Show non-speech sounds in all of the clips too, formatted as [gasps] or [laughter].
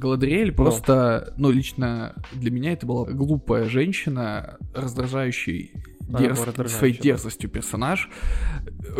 Галадриэль просто, ну, лично для меня это была глупая женщина, раздражающий дерз... своей дерзостью персонаж,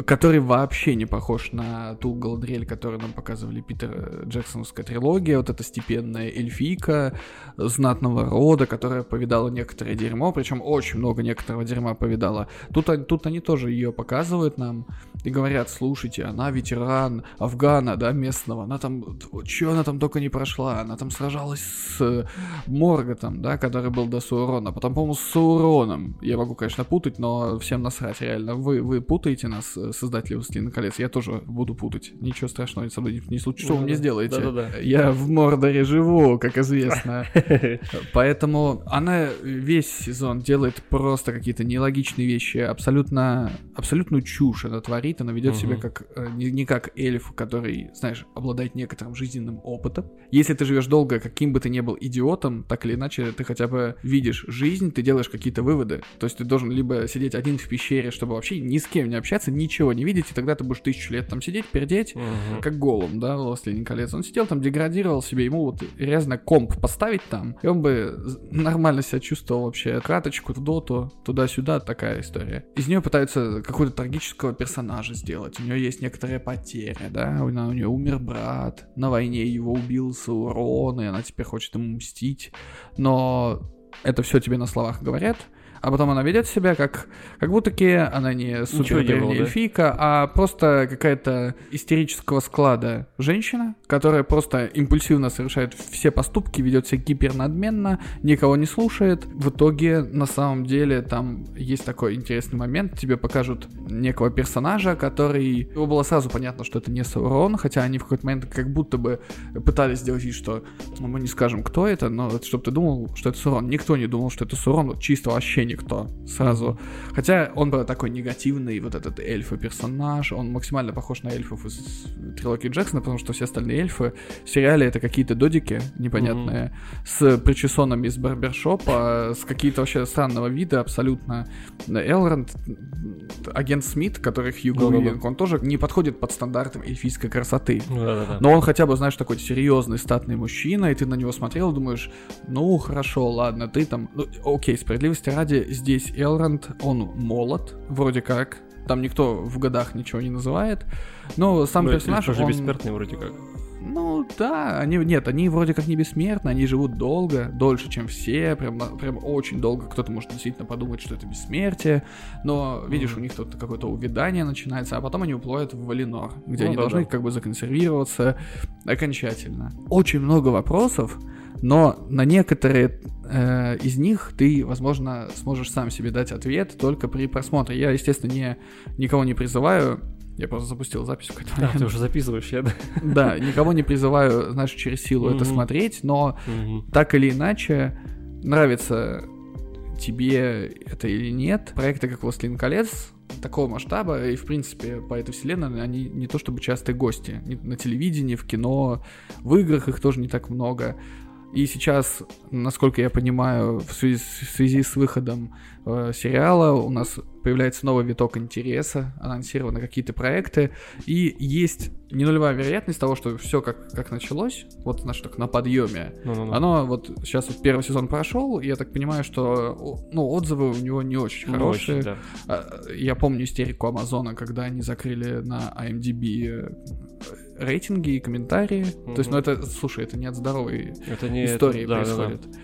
который вообще не похож на ту Галадриэль, которую нам показывали Питер Джексоновская трилогия, вот эта степенная эльфийка знатного рода, которая повидала некоторое дерьмо, причем очень много некоторого дерьма повидала. Тут, тут они тоже ее показывают нам и говорят, слушайте, она ветеран Афгана, да, местного, она там, что она там только не прошла, она там сражалась с Морготом, да, который был до Саурона, потом, по-моему, с Сауроном, я могу, конечно, путать, но всем насрать, реально, вы, вы путаете нас, э, создатели «Властелина колец», я тоже буду путать, ничего страшного со мной не случится, что вы мне сделаете? Я в Мордоре живу, как известно. [laughs] Поэтому она весь сезон делает просто какие-то нелогичные вещи, абсолютно, абсолютную чушь она творит, она ведет себя как э, не, не как эльф, который, знаешь, обладает некоторым жизненным опытом. Если ты живешь долго, каким бы ты ни был идиотом, так или иначе, ты хотя бы видишь жизнь, ты делаешь какие-то выводы. То есть ты должен либо сидеть один в пещере, чтобы вообще ни с кем не общаться, ничего не видеть, и тогда ты будешь тысячу лет там сидеть, пердеть, Мгм. как голым, да, «Властелин колец». Он сидел там, деградировал себе, ему вот реально комп поставить там, и он бы нормально себя чувствовал вообще. Краточку доту, туда-сюда, такая история. Из нее пытаются какого-то трагического персонажа сделать. У нее есть некоторая потеря, да, у, у нее умер брат, на войне его убил Саурон, и она теперь хочет ему мстить. Но это все тебе на словах говорят, а потом она ведет себя как, как будто она не супер не было, да? эльфийка, а просто какая-то истерического склада женщина, которая просто импульсивно совершает все поступки, ведет себя гипернадменно, никого не слушает. В итоге, на самом деле, там есть такой интересный момент, тебе покажут некого персонажа, который... Его было сразу понятно, что это не Саурон, хотя они в какой-то момент как будто бы пытались сделать вид, что ну, мы не скажем, кто это, но чтобы ты думал, что это Саурон. Никто не думал, что это Саурон, вот чисто вообще никто сразу. Хотя он был такой негативный, вот этот эльфа-персонаж, он максимально похож на эльфов из трилогии Джексона, потому что все остальные эльфы в сериале это какие-то додики непонятные, с причесонами из барбершопа, с какие-то вообще странного вида абсолютно. Элронд, агент Смит, который Хью Да-да-да. Уивинг, он тоже не подходит под стандарты эльфийской красоты. Да-да-да. Но он хотя бы, знаешь, такой серьезный, статный мужчина, и ты на него смотрел и думаешь, ну, хорошо, ладно, ты там... Ну, окей, справедливости ради, здесь Элронд, он молод, вроде как, там никто в годах ничего не называет, но сам Ну, персонаж, эльфы же он... бессмертные вроде как. Ну, да, они, нет, они вроде как не бессмертны, они живут долго, дольше, чем все, прям, прям очень долго, кто-то может действительно подумать, что это бессмертие, но, видишь, у них тут какое-то увядание начинается, а потом они уплывают в Валинор, где Ну они да, должны да. как бы законсервироваться окончательно. Очень много вопросов, но на некоторые э, из них ты, возможно, сможешь сам себе дать ответ только при просмотре. Я, естественно, не, никого не призываю, я просто запустил запись в какой-то А, момент. ты уже записываешь, я, да? Да, никого не призываю, знаешь, через силу это Мгм. смотреть, но Мгм. так или иначе, нравится тебе это или нет, проекты как «Властелин колец» такого масштаба, и, в принципе, по этой вселенной они не то чтобы частые гости. На телевидении, в кино, в играх их тоже не так много. И сейчас, насколько я понимаю, в связи, в связи с выходом э, сериала у нас появляется новый виток интереса, анонсированы какие-то проекты, и есть не нулевая вероятность того, что все как, как началось, вот наш так на подъеме, Ну-ну-ну. оно вот сейчас вот первый сезон прошел, и я так понимаю, что ну, отзывы у него не очень хорошие. очень, да. А, Я помню истерику Амазона, когда они закрыли на IMDb э, рейтинги и комментарии. То есть, ну это, слушай, это не от здоровой Это не истории это- да, да, да.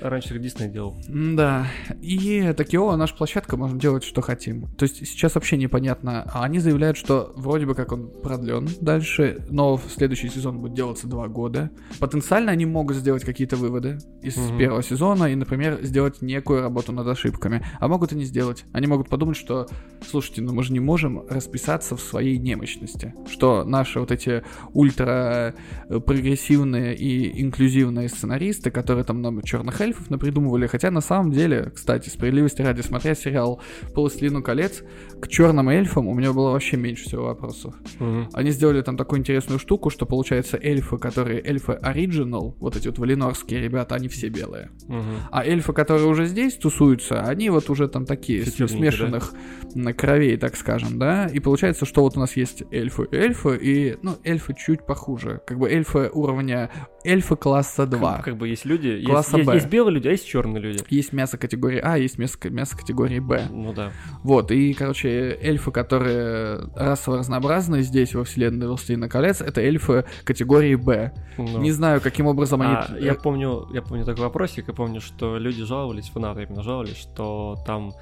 Раньше так Дисней делал. Да, и Такио, наша площадка, можем делать, что хотим. То есть сейчас вообще непонятно. А они заявляют, что вроде бы как он продлен дальше, но в следующий сезон будет делаться два года. Потенциально они могут сделать какие-то выводы из Мгм. первого сезона и, например, сделать некую работу над ошибками. А могут и не сделать. Они могут подумать, что, слушайте, ну мы же не можем расписаться в своей немощности. Что наши вот эти ультра э, прогрессивные и инклюзивные сценаристы, которые там нам черных эльфов напридумывали, хотя на самом деле, кстати, справедливости ради, смотря сериал «Полослину колец», к черным эльфам у меня было вообще меньше всего вопросов. Мгм. Они сделали там такую интересную штуку, что получается эльфы, которые эльфы оригинал, вот эти вот валинорские ребята, они все белые. Мгм. А эльфы, которые уже здесь тусуются, они вот уже там такие, темненькие, смешанных м, кровей, так скажем, да? И получается, что вот у нас есть эльфы, эльфы, и, ну, эльфы чуть похуже. Как бы эльфы уровня, эльфы класса 2. Как, как бы есть люди, есть, Класса есть, Б. есть белые люди, а есть черные люди. Есть мясо категории А, есть мясо, мясо категории Б. Ну да. Вот, и, короче, эльфы, которые расово разнообразны здесь, во вселенной «Властелина колец», это эльфы категории Б. Ну. Не знаю, каким образом они... А, я помню, я помню такой вопросик, я помню, что люди жаловались, фанаты именно жаловались, что там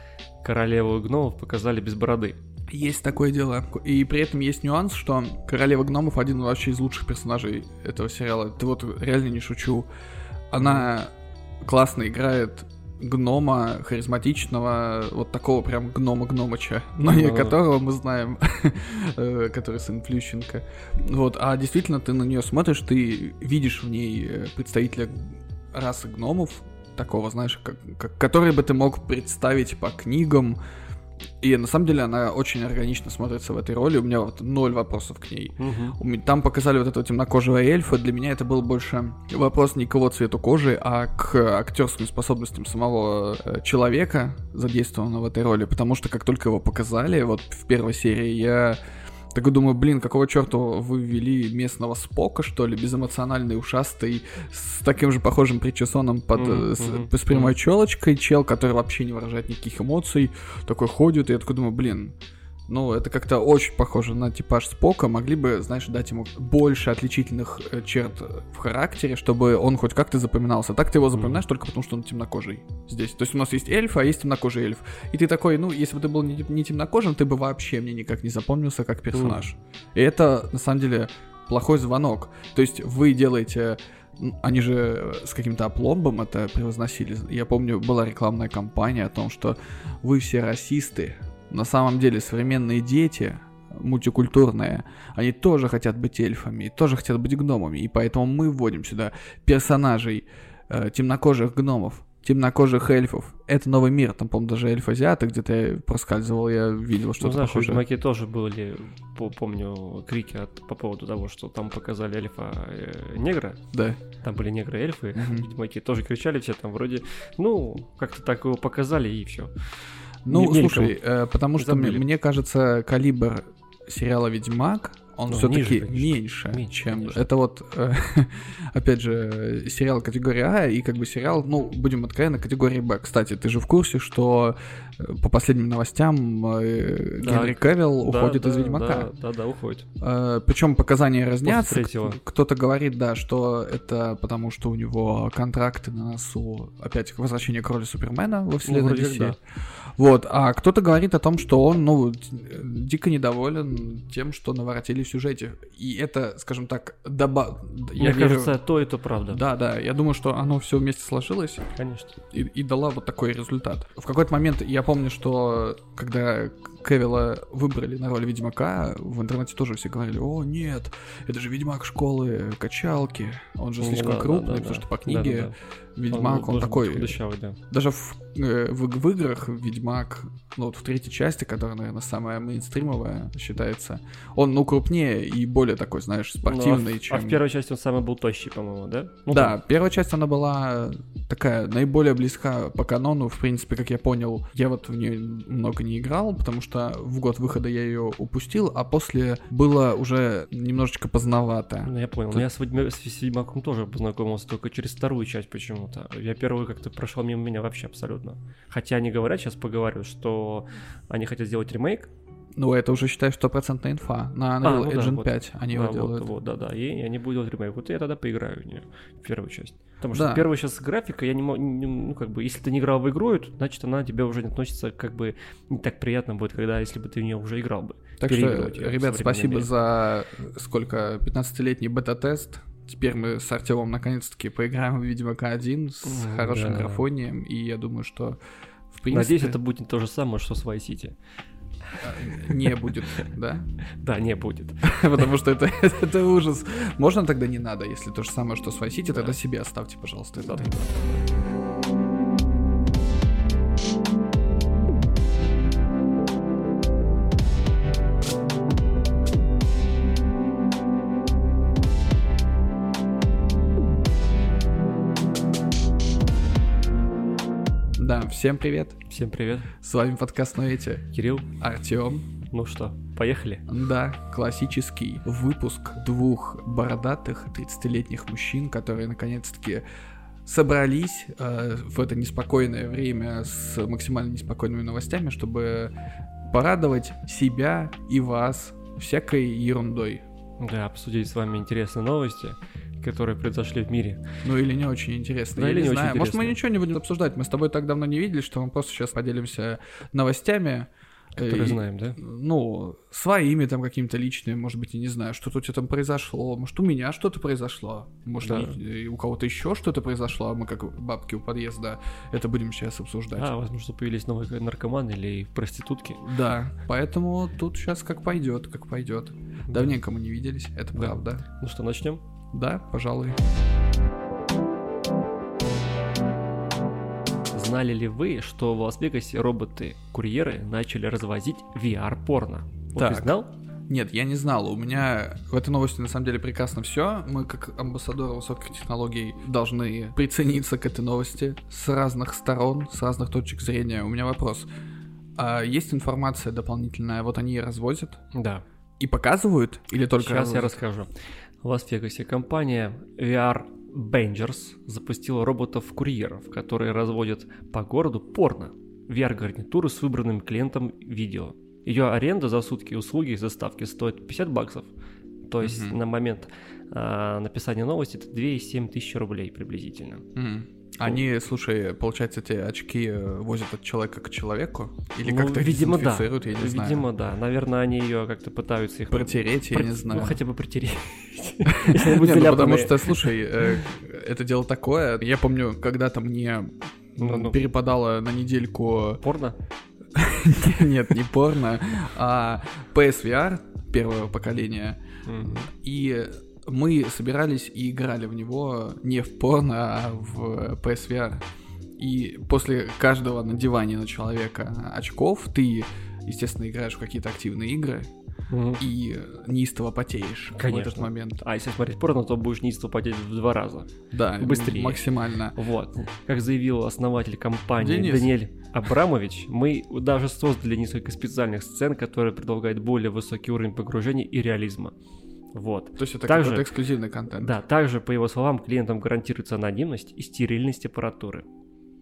королеву гномов показали без бороды. Есть такое дело. И при этом есть нюанс, что Королева гномов один вообще из лучших персонажей этого сериала. Ты вот реально не шучу. Она классно играет гнома харизматичного, вот такого прям гнома-гномыча, [laughs] но не которого мы знаем, [laughs] э, который сын Плющенко. Вот, а действительно ты на нее смотришь, ты видишь в ней э, представителя расы гномов, такого, знаешь, как, как- который бы ты мог представить по книгам, и на самом деле она очень органично смотрится в этой роли. У меня вот ноль вопросов к ней. Мгм. У ме- Там показали вот этого темнокожего эльфа. Для меня это был больше вопрос не к его цвету кожи, а к актерским способностям самого э, человека, задействованного в этой роли. Потому что как только его показали, вот в первой серии, я так и думаю, блин, какого черта вы ввели местного Спока, что ли, безэмоциональный, ушастый, с таким же похожим причесоном под, э, с, мгм, с прямой челочкой, чел, который вообще не выражает никаких эмоций, такой ходит, и я такой думаю, блин, ну, это как-то очень похоже на типаж Спока. Могли бы, знаешь, дать ему больше отличительных э, черт э, в характере, чтобы он хоть как-то запоминался. Так ты его запоминаешь только потому, что он темнокожий здесь. То есть у нас есть эльф, а есть темнокожий эльф. И ты такой, ну, если бы ты был не, не темнокожим, ты бы вообще мне никак не запомнился как персонаж. И это, на самом деле, плохой звонок. То есть вы делаете... Они же с каким-то опломбом это превозносили. Я помню, была рекламная кампания о том, что вы все расисты. На самом деле современные дети, мультикультурные, они тоже хотят быть эльфами, тоже хотят быть гномами. И поэтому мы вводим сюда персонажей э, темнокожих гномов, темнокожих эльфов. Это новый мир. Там, по-моему, даже эльф-азиаты где-то я проскальзывал, я видел Ну, что-то знаешь, в похожее. Ведьмаке тоже были, по- помню, крики от- по поводу того, что там показали эльфа э, Да. там были негры-эльфы, Мгм. в Ведьмаке тоже кричали все там вроде, ну, как-то так его показали и все. Ну, мельком. слушай, э, потому что мне, мне кажется, калибр сериала Ведьмак, он Ну, все-таки меньше, Меньше, чем конечно. это вот, э, [laughs] опять же, сериал категории А и как бы сериал, ну, будем откровенны, категории Б. Кстати, ты же в курсе, что э, по последним новостям э, Да. Генри Кевилл Да, уходит да, из Ведьмака. Да, да, да, уходит. Причем показания разнятся. Кто-то говорит, да, что это потому, что у него контракты на носу. Опять возвращение к роли Супермена во вселенной Ну, как DC. да. Вот, а кто-то говорит о том, что он, ну, дико недоволен тем, что наворотили в сюжете. И это, скажем так, доба... Мне кажется, то и то правда. Да, да, я думаю, что оно все вместе сложилось Конечно. и, и дала вот такой результат. В какой-то момент я помню, что когда Кевилла выбрали на роль Ведьмака, в интернете тоже все говорили, о, нет, это же Ведьмак школы качалки, он же Ну слишком да, да, крупный, да, потому да. что по книге Да-да-да. Ведьмак, он, быть такой... худощавый, да. Даже в, э, в, в играх Ведьмак, ну вот в третьей части, которая, наверное, самая мейнстримовая считается, он, ну, крупнее и более такой, знаешь, спортивный, Ну, а, в- чем... а в первой части он самый был тощий, по-моему, да? Ну, да, первая часть, она была такая наиболее близка по канону, в принципе, как я понял. Я вот в нее много не играл, потому что в год выхода я ее упустил, а после было уже немножечко поздновато. Ну, я понял. Тут- Но я с, Ведьма- с Ведьмаком тоже познакомился только через вторую часть почему-то. Я первую как-то прошел мимо меня вообще абсолютно. Хотя они говорят, сейчас поговорю, что они хотят сделать ремейк. Ну, это уже, считай, стопроцентная инфа. На Unreal ну да, Engine вот. 5 они Да, его вот, делают. вот, да, да. И, и они будут делать ремейк. Вот я тогда поиграю в нее, в первую часть. Потому что Да. первая сейчас графика, я не могу, ну, как бы, если ты не играл в игру, эту, значит, она тебе уже не относится, как бы, не так приятно будет, когда, если бы ты в нее уже играл бы. Так что, ребят, спасибо мире. за сколько, 15-летний бета-тест. Теперь мы с Артемом наконец-таки поиграем в Ведьмака 1 с М, хорошим да. графонием, и я думаю, что в принципе Надеюсь, это будет то же самое, что с Vice City. Не будет, да? [laughs] Да, не будет. [laughs] Потому что это, [laughs] это ужас. Можно тогда не надо, если то же самое, что с Vice City, тогда себе оставьте, пожалуйста, этот всем привет. Всем привет. С вами подкаст «Новете». Кирилл. Артем. Ну что, поехали? Да, классический выпуск двух бородатых 30-летних мужчин, которые наконец-таки собрались э, в это неспокойное время с максимально неспокойными новостями, чтобы порадовать себя и вас всякой ерундой. Да, обсудить с вами интересные новости, которые произошли в мире. Ну или не очень интересно, Да, я или не не знаю. очень Может, мы ничего не будем обсуждать, мы с тобой так давно не виделись, что мы просто сейчас поделимся новостями. Которые И, знаем, да? Ну, своими там какими-то личными, может быть, я не знаю, что-то у тебя там произошло, может, у меня что-то произошло, может, Да. и- и у кого-то еще что-то произошло, а мы как бабки у подъезда это будем сейчас обсуждать. А, возможно, появились новые наркоманы или проститутки. Да, поэтому тут сейчас как пойдет, как пойдет. Давненько мы не виделись, это Да. правда. Ну что, начнем? Да, пожалуй. Знали ли вы, что в Лас-Вегасе роботы-курьеры начали развозить VR-порно? Вот ты Так. знал? Нет, я не знал. У меня в этой новости на самом деле прекрасно все. Мы, как амбассадоры высоких технологий, должны прицениться к этой новости с разных сторон, с разных точек зрения. У меня вопрос. А есть информация дополнительная? Вот они и развозят Да. и показывают? Или только Сейчас я развозят? расскажу. В Лас-Вегасе компания VR Bangers запустила роботов-курьеров, которые разводят по городу порно. VR-гарнитуру с выбранным клиентом видео. Ее аренда за сутки услуги и заставки стоит 50 баксов. То есть Мгм. на момент а, написания новости это 2,7 тысяч рублей приблизительно. М. Они, слушай, получается, эти очки э, возят от человека к человеку? Или Ну, как-то видимо, да. я не знаю. Видимо, да. Наверное, они ее как-то пытаются их... Протереть, я Про- не знаю. Ну, хотя бы протереть. [laughs] Ну потому что, слушай, э, это дело такое. Я помню, когда-то мне Ну-ну. перепадало на недельку... Порно? [laughs] Нет, не порно, а PSVR первого поколения. И мы собирались и играли в него не в порно, а в PSVR. И после каждого надевания на человека очков ты, естественно, играешь в какие-то активные игры Мгм. и неистово потеешь в этот Конечно. момент. А если смотреть порно, то будешь неистово потеть в два раза. Да, Быстрее. максимально. Вот. Как заявил основатель компании Денис. Даниэль Абрамович, мы даже создали несколько специальных сцен, которые предлагают более высокий уровень погружения и реализма. Вот. То есть это Также- какой-то эксклюзивный контент. Да, также, по его словам, клиентам гарантируется анонимность и стерильность аппаратуры.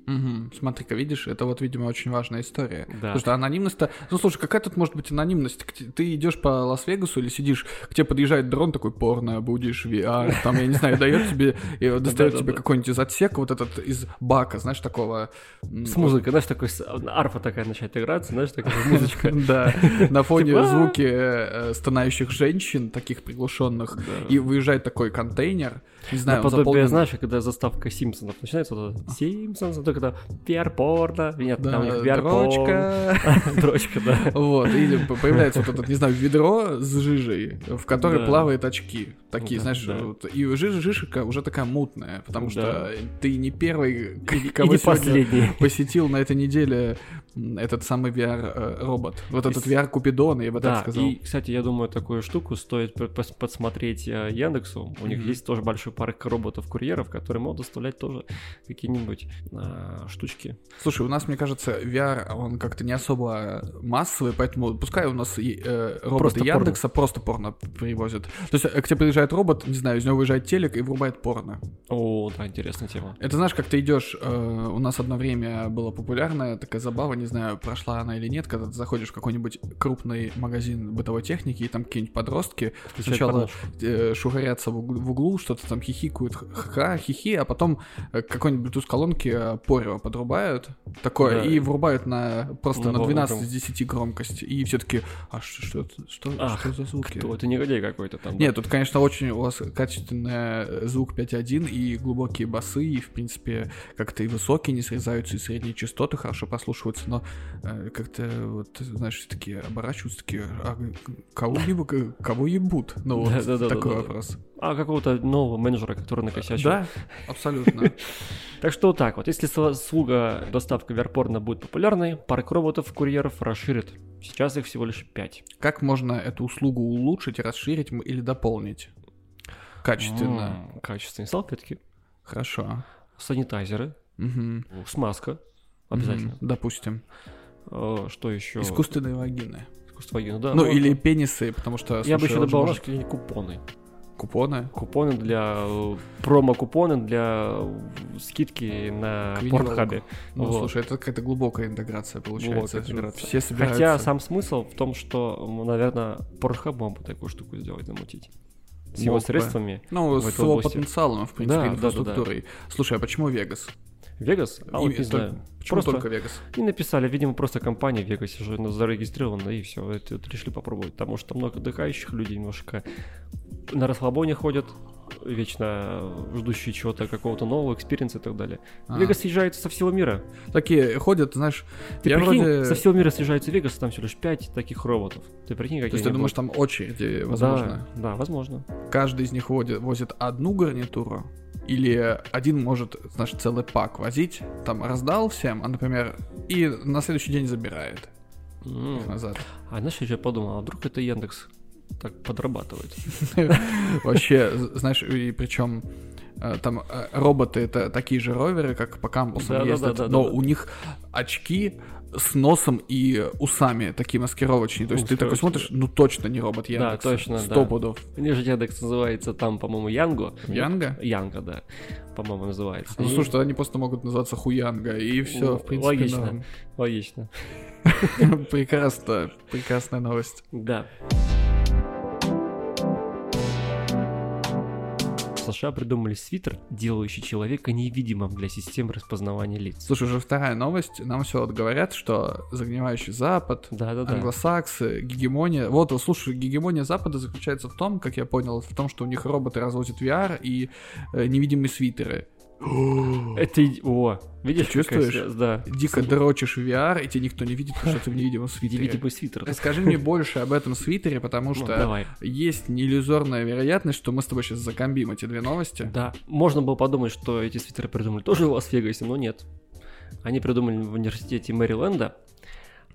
Мгм. Смотри-ка, видишь, это вот, видимо, очень важная история. Да. Потому что анонимность-то... Ну, слушай, какая тут может быть анонимность? Ты идешь по Лас-Вегасу или сидишь, к тебе подъезжает дрон такой, порно, будешь, VR, там, я не знаю, дает тебе, достает тебе какой-нибудь из отсека, вот этот из бака, знаешь, такого... С музыкой, знаешь, такой с- арфа такая начинает играться, знаешь, такая музычка. [laughs] Да, на фоне Типа, «А». звуки э, стонающих женщин, таких приглушенных, и выезжает такой контейнер, не знаю, Наподобие, заполнен- знаешь, когда заставка Симпсонов начинается, вот это Симпсонс, только это VR-порно, нет, Да, там у них дрочка. [laughs] Дрочка, да. Вот, или появляется вот этот, не знаю, ведро с жижей, в которой Да. плавают очки. Такие, Да, знаешь, да. вот, и жижа, жижика уже такая мутная, потому что ты не первый, к- И кого не последний. посетил на этой неделе этот самый VR-робот. Вот этот И с- VR-купидон, я бы Да, так сказал. и, кстати, я думаю, такую штуку стоит подсмотреть э, Яндексу. У них Мгм. есть тоже большой парк роботов-курьеров, которые могут доставлять тоже какие-нибудь а, штучки. Слушай, у нас, мне кажется, VR, он как-то не особо массовый, поэтому пускай у нас и, э, роботы Просто порно. Яндекса просто порно привозят. То есть э, к тебе приезжает робот, не знаю, из него выезжает телек и врубает порно. О, да, интересная тема. Это знаешь, как ты идешь, э, у нас одно время была популярная такая забава, не знаю, прошла она или нет, когда ты заходишь в какой-нибудь крупный магазин бытовой техники, и там какие-нибудь подростки Включает сначала э, шугарятся в углу, в углу, что-то там хихикают, ха хихи, а потом э, какой-нибудь Bluetooth колонки э, порево подрубают, такое, Да. и врубают на просто На на, полную 12 громкость. из 10 громкость, и все таки а что, что, что, Ах, что за звуки? Кто? Это негодяй какой-то там. да? Нет, тут, конечно, очень у вас качественный э, звук 5.1 и глубокие басы, и, в принципе, как-то и высокие не срезаются, и средние частоты хорошо послушиваются, но э, как-то, вот, знаешь, такие оборачиваются, такие, а кого, ебу- кого ебут? Ну, вот Да-да-да-да-да. такой вопрос. А какого-то нового менеджера, который накосячил. Да, абсолютно. [laughs] Так что вот так вот, если услуга доставка VR-порно будет популярной, парк роботов-курьеров расширит. Сейчас их всего лишь 5. Как можно эту услугу улучшить, расширить или дополнить? Качественно. Качественные салфетки, Хорошо. санитайзеры, Мгм. смазка, Обязательно. Мгм, Допустим. Э, Что еще? Искусственные вагины. Искусство вагины, да. Ну, ну, или пенисы, потому что... Я бы еще добавил может- купоны. Купоны. Купоны для... э, Промо-купоны для э, скидки на Порнхабе. Ну, Вот. слушай, это какая-то глубокая интеграция получается. Глубокая интеграция. Все собираются... Хотя сам смысл в том, что, наверное, Pornhub мог бы такую штуку сделать, замутить. С его средствами. Ну, с его области. потенциалом, в принципе, Да, да, да, да. инфраструктурой. Слушай, а почему Вегас? Вегас? А вот не знаю. Почему Просто только Вегас? И написали, видимо, просто компания в Вегасе уже зарегистрирована, и все, это вот решили попробовать. Потому что много отдыхающих людей немножко на расслабоне ходят, вечно ждущие чего-то, какого-то нового experience а и так далее. А. Вегас съезжается со всего мира. Такие ходят, знаешь, Ты я прикинь, вроде... со всего мира съезжается Вегас, там всего лишь 5 таких роботов. Ты прикинь, какие То есть ты думаешь, будут? там очереди, возможно? Да, да, возможно. Каждый из них водит, возит одну гарнитуру? Или один может, знаешь, целый пак возить, там раздал всем, а, например, и на следующий день забирает М. их назад. А знаешь, я подумал, а вдруг это Яндекс так подрабатывает? [laughs] Вообще, знаешь, и причем э, там э, роботы это такие же роверы, как по кампусам ездят, но у них очки с носом и усами такие маскировочные. То есть ты такой смотришь, ну точно не робот Яндекса. точно, да. Сто пудов. У них же Яндекс называется там, по-моему, Янго. Янга? Янга, да, по-моему, называется. Ну слушай, они просто могут называться Хуянга, и все, в принципе, логично. Логично. [laughs] Прекрасно, прекрасная новость. Да. США придумали свитер, делающий человека невидимым для систем распознавания лиц. Слушай, уже вторая новость. Нам все вот говорят, что загнивающий Запад, Да-да-да. англосаксы, гегемония. Вот, слушай, гегемония Запада заключается в том, как я понял, в том, что у них роботы развозят VR и э, невидимые свитеры. [gasps] Это... О, видишь, Ты чувствуешь? связь? Да. Дико дрочишь в VR, и тебя никто не видит, потому что ты в невидимом [laughs] свитере. Невидимый свитер. Расскажи мне больше об этом свитере, потому Ну, что давай. есть неиллюзорная вероятность, что мы с тобой сейчас закомбим эти две новости. Да, можно было подумать, что эти свитеры придумали тоже в Лас-Вегасе, но нет. Они придумали в университете Мэриленда,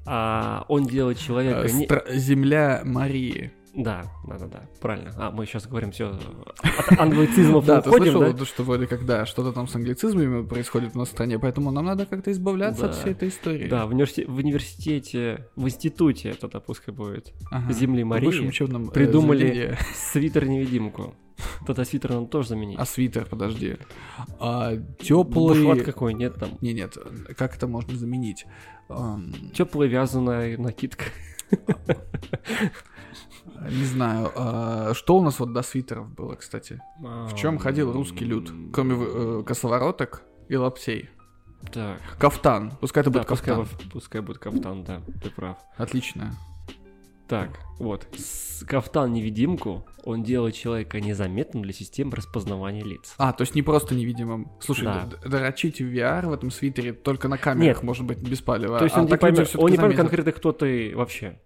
а он делает человека... Э, не- стра- Земля Марии. Да, да, да, да, правильно. А, мы сейчас говорим все от [laughs] англицизмов Да, ты слышал, что вроде как, да, что-то там с англицизмами происходит у нас в стране, поэтому нам надо как-то избавляться от всей этой истории. Да, в, университе- в университете, в институте, это пускай будет. Земли Марии э, придумали свитер-невидимку. Тогда свитер надо тоже заменить. А свитер, подожди. А, Бушлат теплый... какой, нет там. Не, нет, как это можно заменить? Ам, Теплая вязаная накидка. Не знаю. а, Что у нас вот до свитеров было, кстати? В чем ходил русский люд? Кроме э, косовороток и лаптей. Так, Кафтан. Пускай это да, будет пускай, кафтан. пускай будет кафтан, да, ты прав. Отлично. Так, вот. С- Кафтан-невидимку, он делает человека незаметным для систем распознавания лиц. А, то есть не просто невидимым. Слушай, Да. д- дрочить в VR в этом свитере только на камерах Нет. может быть без палева. То есть а он не поймет, он не поймет конкретно, кто ты вообще.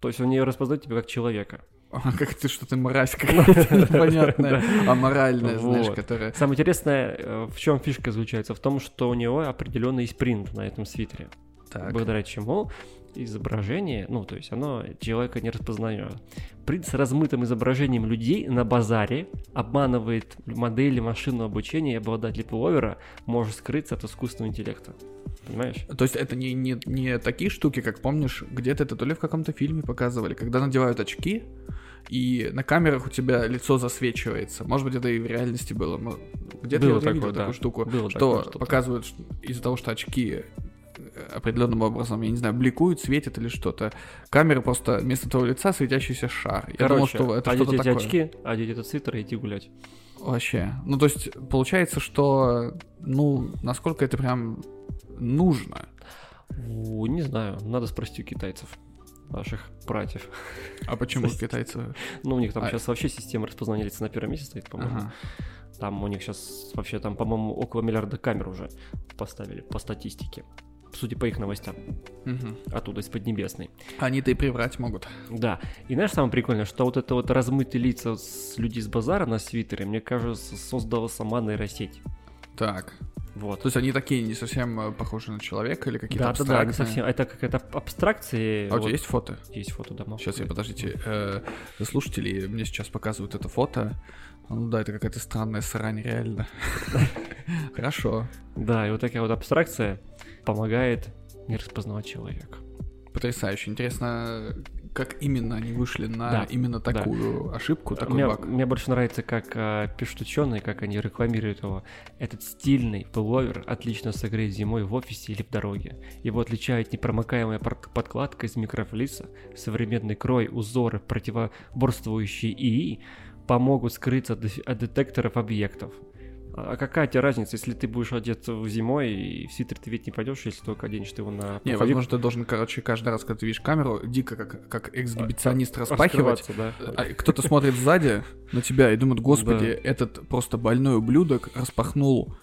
То есть он не распознает тебя как человека. А, Как ты, что ты мразь какая-то [laughs] непонятная, аморальная, знаешь, которая... Самое интересное, э, в чем фишка заключается? В том, что у него определенный спринт на этом свитере. Так. Благодаря чему изображение, ну, то есть оно человека не распознает. Принц с размытым изображением людей на базаре обманывает модели машинного обучения и обладатель пуловера может скрыться от искусственного интеллекта. Понимаешь? То есть это не, не, не такие штуки, как помнишь, где-то это то ли в каком-то фильме показывали, когда надевают очки, и на камерах у тебя лицо засвечивается. Может быть, это и в реальности было. Где-то Было я такое, видел да. такую штуку, Было что такое что-то. показывают из-за того, что очки определенным образом, я не знаю, бликуют, светят или что-то. Камера просто вместо твоего лица светящийся шар. Я думал, Короче, что это одеть что-то такое. очки, одеть этот свитер и идти гулять. Вообще. Ну, то есть, получается, что, ну, насколько это прям нужно. У, не знаю, надо спросить у китайцев, наших братьев. А почему [laughs] китайцы? Ну, у них там А- сейчас вообще система распознания лица на первом месте стоит, по-моему. Ага. Там у них сейчас вообще там, по-моему, около миллиарда камер уже поставили по статистике. Судя по их новостям, Мгм. оттуда из Поднебесной. Они-то и приврать могут. Да. И знаешь, самое прикольное, что вот это вот размытые лица с людей с базара на свитере, мне кажется, создала сама нейросеть. Так. Вот. То есть они такие не совсем э, похожи на человека или какие-то Да, да, да, абстрактные? совсем. Это какая-то абстракция. А у тебя вот. есть фото? Есть фото дома. Сейчас я, подождите. э, слушатели мне сейчас показывают это фото. Ну да, это какая-то странная срань, реально. [laughs] Хорошо. Да, и вот такая вот абстракция помогает не распознавать человека. Потрясающе. Интересно, как именно они вышли на Да, именно такую ошибку, такой мне, баг. мне больше нравится, как а, пишут ученые, как они рекламируют его. Этот стильный пуловер отлично согреет зимой в офисе или в дороге. Его отличает непромокаемая подкладка из микрофлиса, современный крой, узоры, противоборствующие ИИ помогут скрыться от, детекторов объектов. А какая тебе разница, если ты будешь одет зимой и в свитер ты ведь не пойдешь, если только оденешь ты его на Не, возможно, ты должен, короче, каждый раз, когда ты видишь камеру, дико как, как эксгибиционист распахивать. Раскрываться, да. А кто-то смотрит сзади на тебя и думает, господи, Да. этот просто больной ублюдок распахнул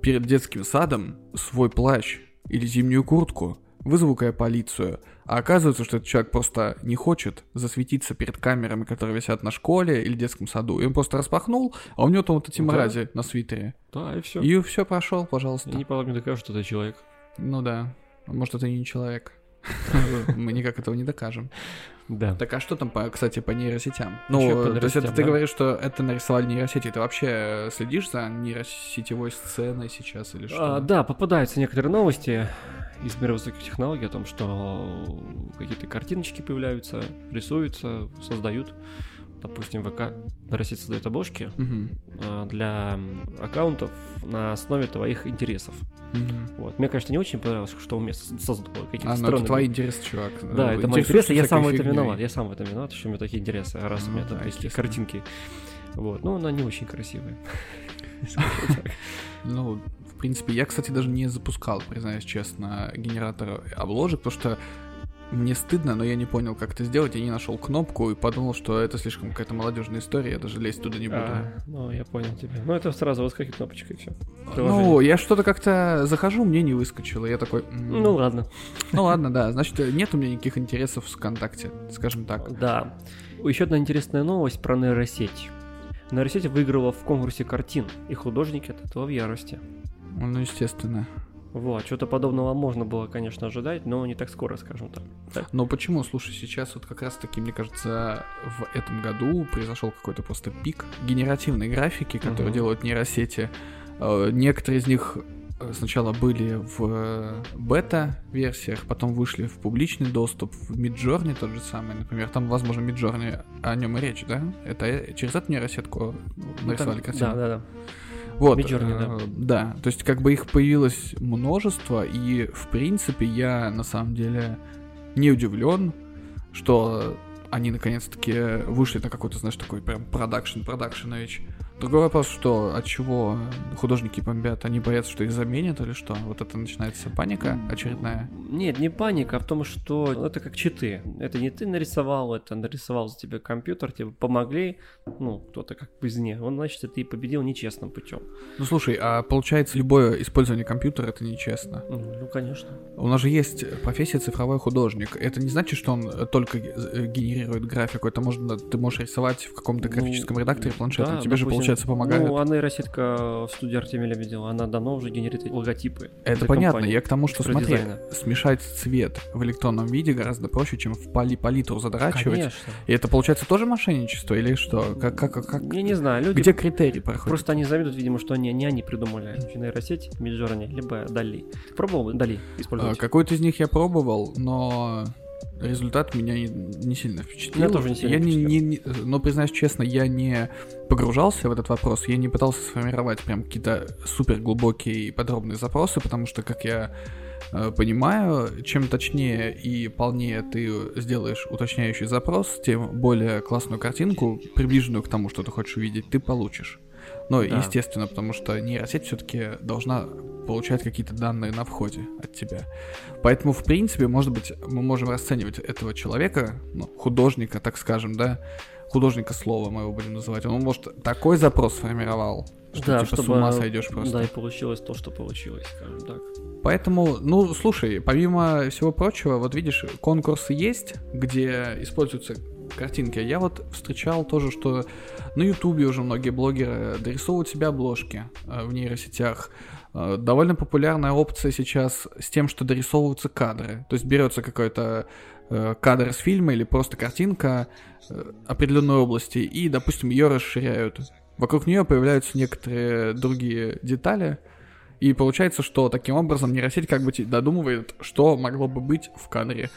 перед детским садом свой плащ или зимнюю куртку. Вызову-ка я полицию. А оказывается, что этот человек просто не хочет засветиться перед камерами, которые висят на школе или детском саду. И он просто распахнул, а у него там вот эти Да. мрази на свитере. Да, и все. И все, прошел, пожалуйста. И не потом не докажут, что ты человек. Ну да. Может, это не человек. [laughs] Мы никак этого не докажем. Да. Так а что там, по, кстати, по нейросетям? Ну, по то есть это нейросетям, ты да. говоришь, что это нарисовали нейросети. Ты вообще следишь за нейросетевой сценой сейчас или что? А, да, попадаются некоторые новости из мира высоких технологий о том, что какие-то картиночки появляются, рисуются, создают. Допустим, ВК нейросеть создает обложки а, для аккаунтов на основе твоих интересов. Мгм. Вот. Мне, конечно, не очень понравилось, что он мне с- создал какие-то А, ну это странные- твои интересы, чувак. Да, Э, это мои интересы, я сам в этом виноват. Я сам в этом виноват, что у меня такие интересы, раз у Ну меня там да, такие картинки. Вот, ну, она не очень красивая. [laughs] Ну, в принципе, я, кстати, даже не запускал, признаюсь честно, генератор обложек, потому что мне стыдно, но я не понял, как это сделать. Я не нашел кнопку и подумал, что это слишком какая-то молодежная история, я даже лезть туда не буду. А, ну, я понял тебя. Ну, это сразу выскакивает кнопочка и все. Ну, я что-то как-то захожу, мне не выскочило. Я такой, м, Ну, ладно. ну ладно, да, значит, нет у меня никаких интересов в ВКонтакте, скажем так. Да. Еще одна интересная новость про нейросеть. Нейросеть выиграла в конкурсе картин, и художники от этого в ярости. Ну, естественно. Вот, что-то подобного можно было, конечно, ожидать, но не так скоро, скажем так. Так. Но почему? Слушай, сейчас вот как раз-таки, мне кажется, в этом году произошел какой-то просто пик генеративной графики, которую Мгм. делают нейросети. Э, Некоторые из них э, сначала были в э, бета-версиях, потом вышли в публичный доступ, в Midjourney тот же самый, например. Там, возможно, Midjourney, о нем и речь, да? Это через эту нейросетку нарисовали Ну, там- картину? Да, да, да. Вот, Midjourney, э, да. То есть, как бы их появилось множество, и, в принципе, я на самом деле не удивлен, что они наконец-таки вышли на какой-то, знаешь, такой прям продакшн, продакшенович. Другой вопрос, что от чего художники бомбят? Они боятся, что их заменят или что? Вот это начинается паника очередная. Нет, не паника, а в том, что это как читы. Это не ты нарисовал, это нарисовал за тебя компьютер, тебе помогли, ну, кто-то как бы извне. Он, значит, ты победил нечестным путем. Ну слушай, а получается, любое использование компьютера это нечестно. Ну, ну, конечно. У нас же есть профессия цифровой художник. Это не значит, что он только э, генерирует графику. Это можно, ты можешь рисовать в каком-то Ну, графическом редакторе планшета. да, Тебе же, допустим, получается, помогает. Ну, а нейросетка в студии Артемия Лебедева, она давно уже генерирует логотипы. Это понятно. компаний. Я к тому, что смотри, дизайна. Смешать цвет в электронном виде гораздо проще, чем в пали палитру задрачивать. Конечно. И это получается тоже мошенничество или что? Как, как, как, Я не знаю, люди Где критерий проходит? Просто они завидуют, видимо, что они, не они придумали нейросеть Midjourney, либо Дали. Пробовал Дали А, использовать? Какой-то из них я пробовал, но результат меня не, не сильно впечатлил. Меня тоже не сильно я не, не- не- но признаюсь честно, я не погружался в этот вопрос, я не пытался сформировать прям какие-то супер глубокие и подробные запросы, потому что, как я понимаю, чем точнее и полнее ты сделаешь уточняющий запрос, тем более классную картинку, приближенную к тому, что ты хочешь увидеть, ты получишь. Ну, Да. естественно, потому что нейросеть все-таки должна получать какие-то данные на входе от тебя. Поэтому, в принципе, может быть, мы можем расценивать этого человека, ну, художника, так скажем, да, художника слова мы его будем называть. Он, может, такой запрос сформировал, что типа с ума сойдешь просто. Да, и получилось то, что получилось, скажем так. Поэтому, ну, слушай, помимо всего прочего, вот видишь, конкурсы есть, где используются картинки. Я вот встречал тоже, что на Ютубе уже многие блогеры дорисовывают себе обложки э, в нейросетях. Э, Довольно популярная опция сейчас с тем, что дорисовываются кадры. То есть берется какой-то э, кадр из фильма или просто картинка определенной области и, допустим, ее расширяют. Вокруг нее появляются некоторые другие детали, И получается, что таким образом нейросеть как бы додумывает, что могло бы быть в кадре.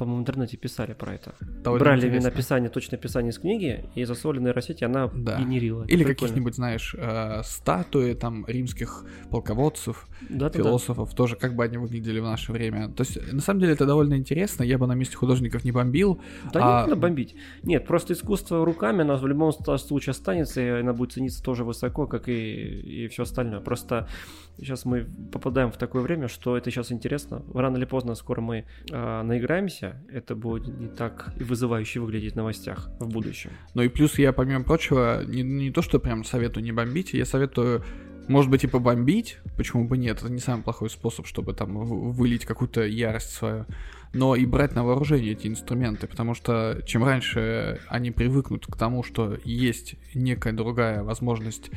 По-моему, в интернете писали про это. Довольно Брали интересно. написание, точное описание из книги, и на нейросети, она Да. генерила. Или каких-нибудь, знаешь, э, статуи там римских полководцев, Да-да-да. философов, тоже как бы они выглядели в наше время. То есть, на самом деле, это довольно интересно. Я бы на месте художников не бомбил. Да А- не надо бомбить. Нет, просто искусство руками, оно в любом случае останется, и оно будет цениться тоже высоко, как и, и все остальное. Просто сейчас мы попадаем в такое время, что это сейчас интересно. Рано или поздно, скоро мы а, наиграемся, это будет не так и вызывающе выглядеть в новостях в будущем. Ну и плюс я, помимо прочего, не, не то, что прям советую не бомбить, я советую, может быть, и побомбить, почему бы нет, это не самый плохой способ, чтобы там вылить какую-то ярость свою, но и брать на вооружение эти инструменты, потому что чем раньше они привыкнут к тому, что есть некая другая возможность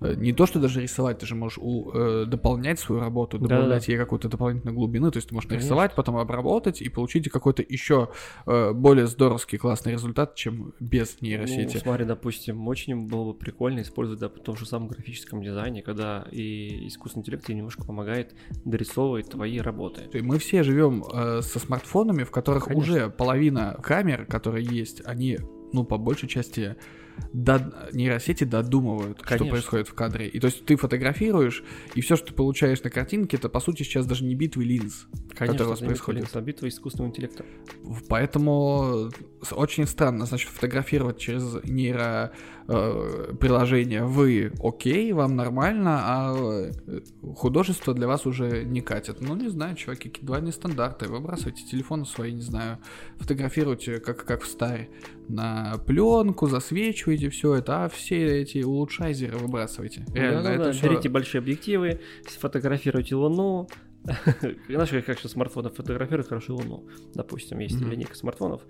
не то, что даже рисовать, ты же можешь у- э, дополнять свою работу, добавлять ей какую-то дополнительную глубину, то есть ты можешь Конечно. нарисовать, потом обработать и получить какой-то еще э, более здоровский, классный результат, чем без нейросети. Ну, смотри, допустим, очень было бы прикольно использовать да, в том же самом графическом дизайне, когда и искусственный интеллект тебе немножко помогает дорисовывать твои работы. И Мы все живем э, со смартфонами, в которых Конечно. уже половина камер, которые есть, они, ну, по большей части, до- нейросети додумывают, что Конечно. происходит в кадре. И то есть ты фотографируешь, и все, что ты получаешь на картинке, это по сути сейчас даже не битвы линз. Конечно, у вас это не происходит. битва, искусственного интеллекта. Поэтому очень странно, значит, фотографировать через нейро э, приложение вы окей, вам нормально, а э, художество для вас уже не катит. Ну, не знаю, чуваки, какие двойные стандарты. Выбрасывайте телефоны свои, не знаю, фотографируйте, как, как в старе, на пленку, засвечивайте все это, а все эти улучшайзеры выбрасывайте. Реально, Да-да-да, это всё- Берите большие объективы, сфотографируйте Луну. Знаешь, как сейчас смартфоны фотографируют хорошо Луну. Допустим, есть Мгм. линейка смартфонов.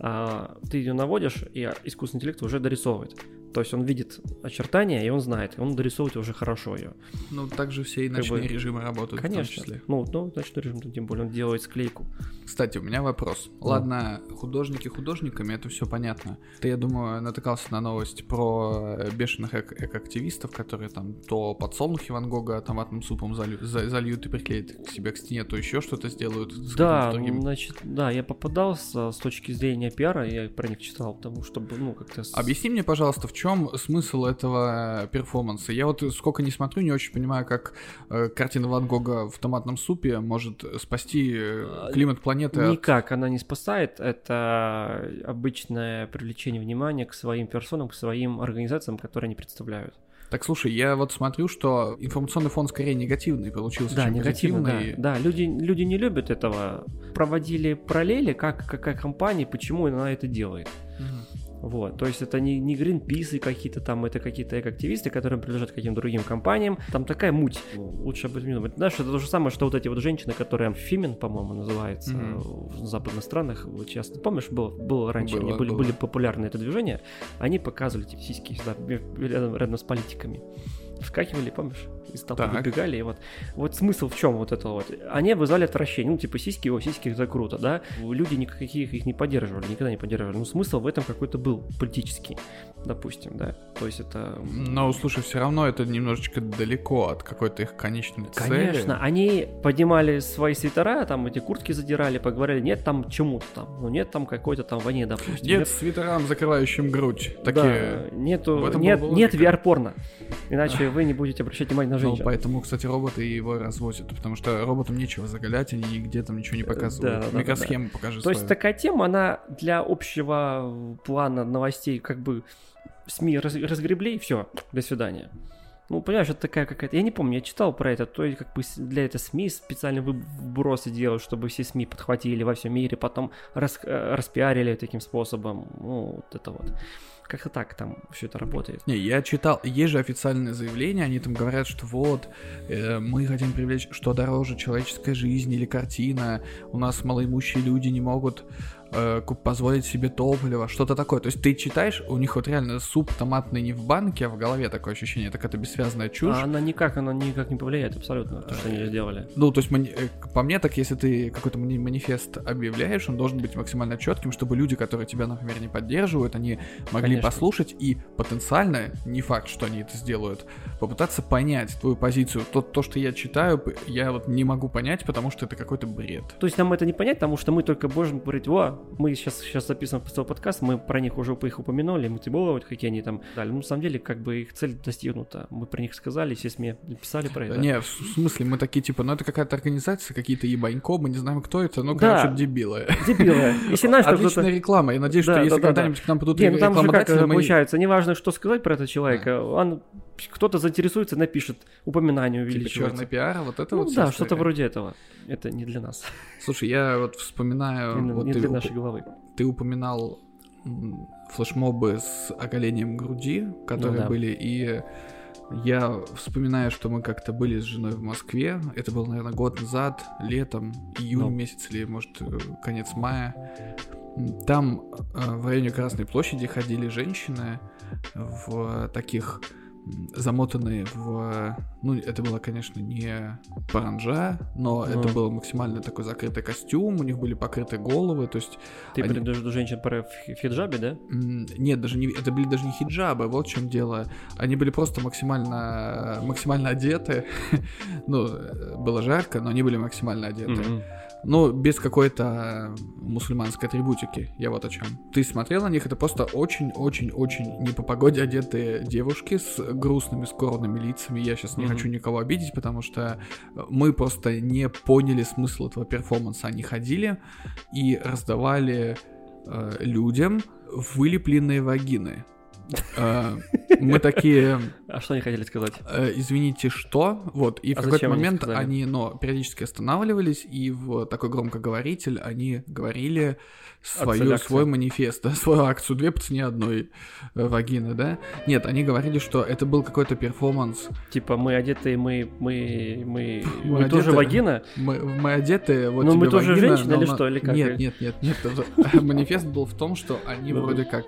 А, ты ее наводишь, и искусственный интеллект уже дорисовывает. То есть он видит очертания, и он знает, и он дорисовывает уже хорошо ее. Ну, также все и Как ночные бы- режимы работают в том Конечно. числе. Ну, ну, ночной режим, тем более, он делает склейку. Кстати, у меня вопрос. Ладно, художники художниками, это все понятно. Ты, я думаю, натыкался на новость про э, бешеных эк- экоактивистов, которые там то подсолнухи Ван Гога томатным супом залью- за- зальют и приклеят к себе к стене, то еще что-то сделают. с Да, другим. значит, да, я попадался с точки зрения пиара, я про них читал, потому что, ну, как-то... Объясни мне, пожалуйста, в чем смысл этого э, перформанса? Я вот сколько не смотрю, не очень понимаю, как э, картина Ван Гога в томатном супе может спасти э, А, климат планеты от... Никак она не спасает, это обычное привлечение внимания к своим персонам, к своим организациям, которые они представляют. Так слушай, я вот смотрю, что информационный фон скорее негативный получился, Да, чем негативно, да. позитивный. Да, люди, люди не любят этого. Проводили параллели, как какая компания, почему она это делает. Мгм. Вот, то есть это не, не Greenpeace и какие-то там, это какие-то экоактивисты, которые принадлежат каким-то другим компаниям. Там такая муть. Ну, Лучше об этом не думать. Знаешь, это то же самое, что вот эти вот женщины, которые Фимен, по-моему, называется Мгм. в западных странах. Вот сейчас, ты помнишь, было, было раньше, Было, они были, было. были популярны это движение, они показывали эти сиськи всегда рядом, рядом с политиками. Вскакивали, помнишь, из толпы Так. выбегали, и вот, вот смысл в чем вот этого вот? Они вызвали отвращение, ну, типа, сиськи, о, сиськи, это круто, да? Люди никаких их не поддерживали, никогда не поддерживали. Ну, смысл в этом какой-то был политический, допустим, да? То есть это... Но, слушай, все равно это немножечко далеко от какой-то их конечной цели. Конечно, они поднимали свои свитера, там эти куртки задирали, поговорили, нет там чему-то там, ну нет там какой-то там войне, допустим. Нет, с свитером, закрывающим грудь. Да, Такие... нету, в этом нет, нет. VR-порно, иначе вы не будете обращать внимание на Ну, женщин. поэтому, кстати, роботы его развозят, потому что роботам нечего заголять, они нигде там ничего не показывают. Э, да, да, Микросхему покажи То есть свою. такая тема, она для общего плана новостей как бы СМИ раз- разгребли, и все, до свидания. Ну, понимаешь, это такая какая-то... Я не помню, я читал про это, то есть как бы для этого СМИ специально вбросы делают, чтобы все СМИ подхватили во всем мире, потом рас- э, распиарили таким способом. Ну, вот это вот. Как-то так там все это работает. Не, я читал, есть же официальное заявление, они там говорят, что вот, э, мы хотим привлечь, что дороже человеческая жизнь или картина, у нас малоимущие люди не могут э, позволить себе топливо, что-то такое. То есть ты читаешь, у них вот реально суп томатный не в банке, а в голове такое ощущение, так это бессвязная чушь. А она никак, она никак не повлияет абсолютно, то, что они сделали. Ну, то есть, э, по мне, так если ты какой-то мани- манифест объявляешь, он должен быть максимально четким, чтобы люди, которые тебя, например, не поддерживают, они могли Конечно. послушать и потенциально, не факт, что они это сделают, попытаться понять твою позицию. То, то, что я читаю, я вот не могу понять, потому что это какой-то бред. То есть нам это не понять, потому что мы только можем говорить, о, мы сейчас, сейчас записываем свой подкаст, мы про них уже их упомянули, вот какие они там дали. Ну, на самом деле, как бы их цель достигнута. Мы про них сказали, все СМИ написали про это. Не, в смысле, мы такие, типа, ну это какая-то организация, какие-то ебанько, мы не знаем, кто это, ну, Да. короче, дебилы. Дебилы. Если [laughs] знаешь, Отличная реклама. Я надеюсь, Да, что да, если да, да. когда-нибудь к нам придут Не, ну там же как получается, неважно, что сказать про этого человека, он кто-то заинтересуется, напишет, упоминание Типа увеличивается. черный пиар, вот это Ну вот да, что-то вроде этого. Это не для нас, Слушай, я вот вспоминаю, не, вот не ты, для уп- нашей головы. ты упоминал флешмобы с оголением груди, которые Ну да. были, и я вспоминаю, что мы как-то были с женой в Москве, это был, наверное, год назад, летом, июнь Ну. месяц или, может, э, конец мая. Там э, в районе Красной площади ходили женщины в таких замотанные в... Ну, это было, конечно, не паранжа, но это Ну. был максимально такой закрытый костюм, у них были покрыты головы, то есть Ты Они- до женщин про хиджабе, да? Нет, даже не, это были даже не хиджабы, вот в чем дело. Они были просто максимально, максимально одеты. [laughs] ну, э, было жарко, но они были максимально одеты. Мгм. Ну, без какой-то мусульманской атрибутики, я вот о чем. Ты смотрел на них, это просто очень-очень-очень не по погоде одетые девушки с грустными, скорбными лицами. Я сейчас не Мгм. хочу никого обидеть, потому что мы просто не поняли смысл этого перформанса. Они ходили и раздавали э, людям вылепленные вагины. Э, Мы такие, А что они хотели сказать? э, извините, что? Вот, и в А какой-то момент они, но периодически останавливались, и в такой громкоговоритель они говорили свою, свой манифест, [laughs] свою акцию, две по цене одной э, вагины, да? Нет, они говорили, что это был какой-то перформанс. Типа мы одетые, мы, мы, мы, Мы тоже вагина? Мы, мы одеты, вот Ну, мы тоже женщины или что, или как? Нет, нет, нет, нет. [laughs] Манифест был в том, что они Ну. вроде как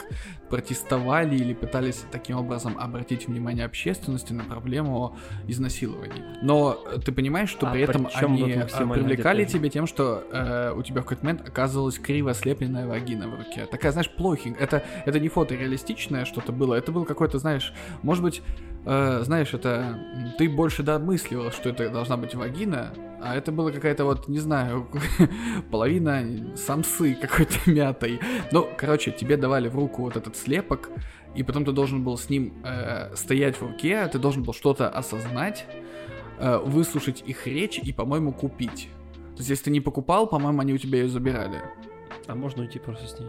протестовали или пытались таким образом обратить внимание общественности на проблему изнасилований. Но ты понимаешь, что А при этом они э, привлекали тебя тем, что э, у тебя в какой-то момент оказывалась криво слепленная вагина в руке. Такая, знаешь, плохенькая. Это, это не фотореалистичное что-то было, это был какой-то, знаешь, может быть, э, знаешь, это ты больше домысливал, что это должна быть вагина, а это была какая-то вот, не знаю, [laughs] половина самсы какой-то [laughs] мятой. Ну, короче, тебе давали в руку вот этот слепок, и потом ты должен был с ним э, стоять в руке, ты должен был что-то осознать, э, выслушать их речь и, по-моему, купить. То есть, если ты не покупал, по-моему, они у тебя ее забирали. А можно уйти просто с ней?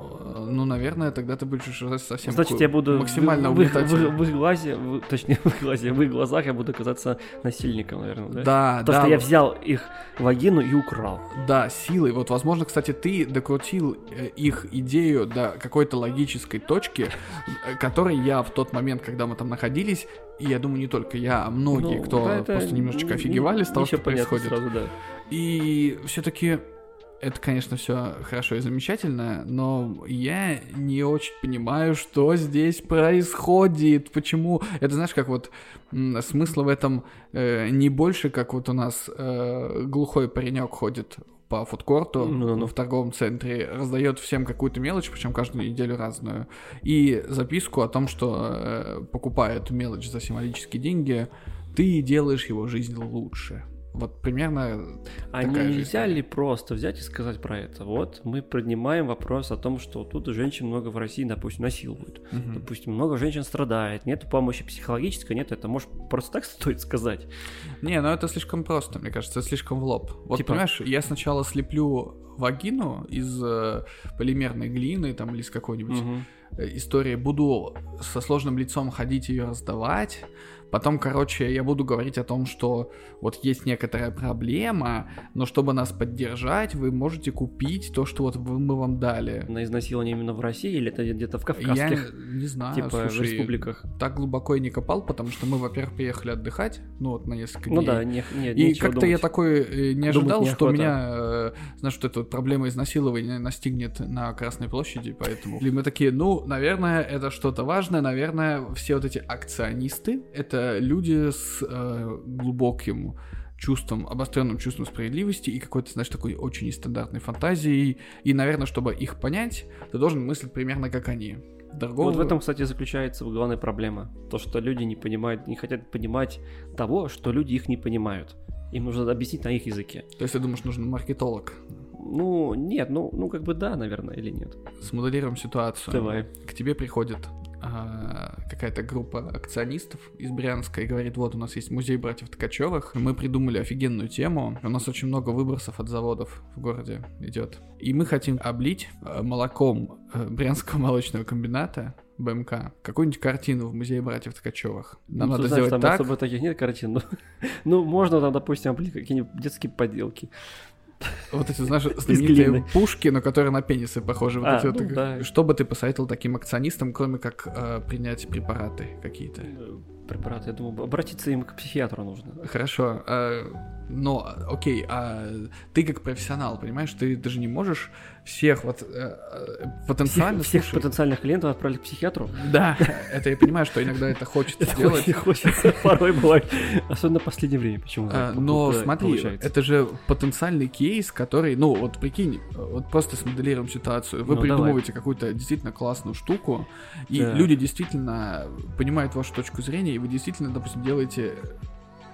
Э, Ну, наверное, тогда ты будешь уже совсем Значит, я буду максимально в, в, их- в- в глазе, в- точнее, [laughs] в глазе, в их глазах я буду казаться насильником, наверное, да? Да, Потому да, что я взял их вагину и украл. Да, силой. Вот, возможно, кстати, ты докрутил э, их идею до какой-то логической точки, э, которой я в тот момент, когда мы там находились, и я думаю, не только я, а многие, Ну, кто да, просто немножечко не- офигевали с того, что происходит. Сразу, да. И все-таки это, конечно, все хорошо и замечательно, но я не очень понимаю, что здесь происходит, почему. Это знаешь, как вот смысла в этом э, не больше, как вот у нас э, глухой паренек ходит по фудкорту Ну-ну-ну. в торговом центре, раздает всем какую-то мелочь, причем каждую неделю разную, и записку о том, что э, покупая эту мелочь за символические деньги, ты делаешь его жизнь лучше. Вот примерно А нельзя ли просто взять и сказать про это? Вот мы поднимаем вопрос о том, что тут женщин много в России, допустим, насилуют. Мгм. Допустим, много женщин страдает, нет помощи психологической, нет, это может просто так [laughs] стоит сказать. Не, ну это слишком просто, мне кажется, слишком в лоб. Вот Типа? понимаешь, я сначала слеплю вагину из э, полимерной глины там или из какой-нибудь э, истории, буду со сложным лицом ходить ее раздавать, Потом, короче, я буду говорить о том, что вот есть некоторая проблема, но чтобы нас поддержать, вы можете купить то, что вот мы вам дали. На изнасилование именно в России или это где-то в кавказских? Я не знаю, типа слушай, в республиках. Так глубоко я не копал, потому что мы, во-первых, приехали отдыхать, ну вот на несколько дней. Ну да, не, не, И как-то я такой э, не ожидал, Думать что меня, э, знаешь, вот эта вот проблема изнасилования настигнет на Красной площади, поэтому... И мы такие, ну, наверное, это что-то важное, наверное, все вот эти акционисты, это люди с э, глубоким чувством, обостренным чувством справедливости и какой-то, знаешь, такой очень нестандартной фантазией. И, наверное, чтобы их понять, ты должен мыслить примерно как они. Другого... Вот в этом, кстати, заключается главная проблема. То, что люди не понимают, не хотят понимать того, что люди их не понимают. Им нужно объяснить на их языке. То есть ты думаешь, нужен маркетолог? Ну, нет, ну, ну как бы да, наверное, или нет. Смоделируем ситуацию. Давай. К тебе приходит какая-то группа акционистов из Брянска и говорит, вот у нас есть музей братьев Ткачевых, мы придумали офигенную тему, у нас очень много выбросов от заводов в городе идет, и мы хотим облить э, молоком э, Брянского молочного комбината БМК какую-нибудь картину в музее братьев Ткачевых. Нам Ну, надо знаешь, сделать там так, особо таких нет картин. но- [laughs] ну, можно там, допустим, облить какие-нибудь детские поделки. Вот эти, знаешь, знаменитые пушки, но которые на пенисы похожи. Вот А, эти вот, ну да. Что бы ты посоветовал таким акционистам, кроме как э, принять препараты какие-то? Препараты, я думаю, обратиться им к психиатру нужно. Хорошо, э, но окей, а ты как профессионал, понимаешь, ты даже не можешь всех вот э, потенциально Всех, всех потенциальных клиентов отправить к психиатру. Да, это я понимаю, что иногда это хочется очень хочется порой бывает. Особенно в последнее время почему-то. А, Но смотри, это же потенциальный кейс, который, ну вот прикинь, вот просто смоделируем ситуацию. Вы Ну, придумываете какую-то действительно классную штуку, и люди действительно понимают вашу точку зрения, и вы действительно, допустим, делаете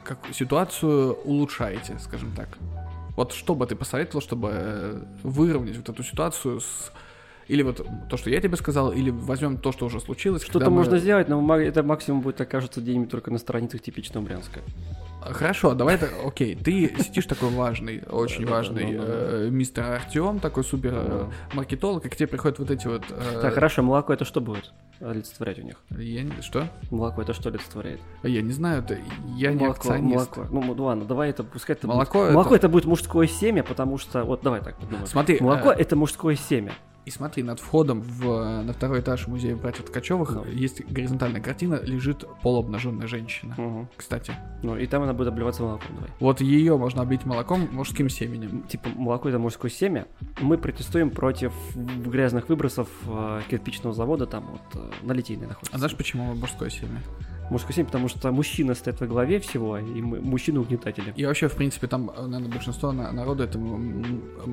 как ситуацию улучшаете, скажем так. Вот что бы ты посоветовал, чтобы э, выровнять вот эту ситуацию с или вот то, что я тебе сказал, или возьмем то, что уже случилось. Что-то мы- можно сделать, но это максимум будет окажется где-нибудь только на страницах типичного Брянска. Хорошо, давай это, окей, ты сидишь такой важный, очень важный э, мистер Артем, такой супер э, маркетолог, и к тебе приходят вот эти вот... э, Так, хорошо, молоко это что будет олицетворять у них? я не- что? Молоко это что олицетворяет? Я не знаю, это я не акционист. молоко. Ну, ну, ладно, давай это, пускай это Молоко это- Молоко это будет мужское семя, потому что... Вот давай так подумаем. Смотри, Молоко это мужское семя. И смотри, над входом в, на второй этаж музея братьев Ткачевых Ну. есть горизонтальная картина, лежит полуобнаженная женщина. Мгм. Кстати, Ну, и там она будет обливаться молоком, давай. вот ее можно облить молоком мужским семенем. Типа, молоко это мужское семя. Мы протестуем против грязных выбросов э, кирпичного завода, там вот э, на Литейной находится. А знаешь, почему мужское семя? Мужское семя, потому что мужчина стоит во главе всего, и мы, мужчины угнетатели. И вообще, в принципе, там, наверное, большинство на- народа это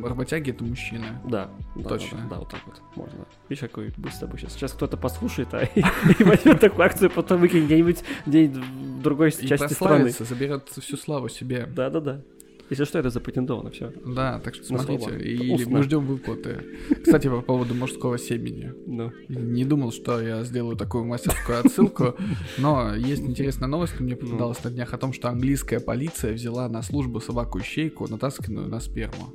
работяги, это мужчины. Да, да, Точно. Да, да, вот так вот можно. Видишь, какой мы с тобой сейчас. Сейчас кто-то послушает, а [laughs] и возьмет такую акцию, потом выкинет где-нибудь где-нибудь в другой части страны. заберет всю славу себе. Да, да, да. Если что, это запатентовано, все. Да, так что смотрите, и Устно. мы ждем выплаты. Кстати, по поводу мужского семени. Ну, Не думал, что я сделаю такую мастерскую отсылку, но есть интересная новость, мне попадалась на днях о том, что английская полиция взяла на службу собаку-ищейку, натасканную на сперму.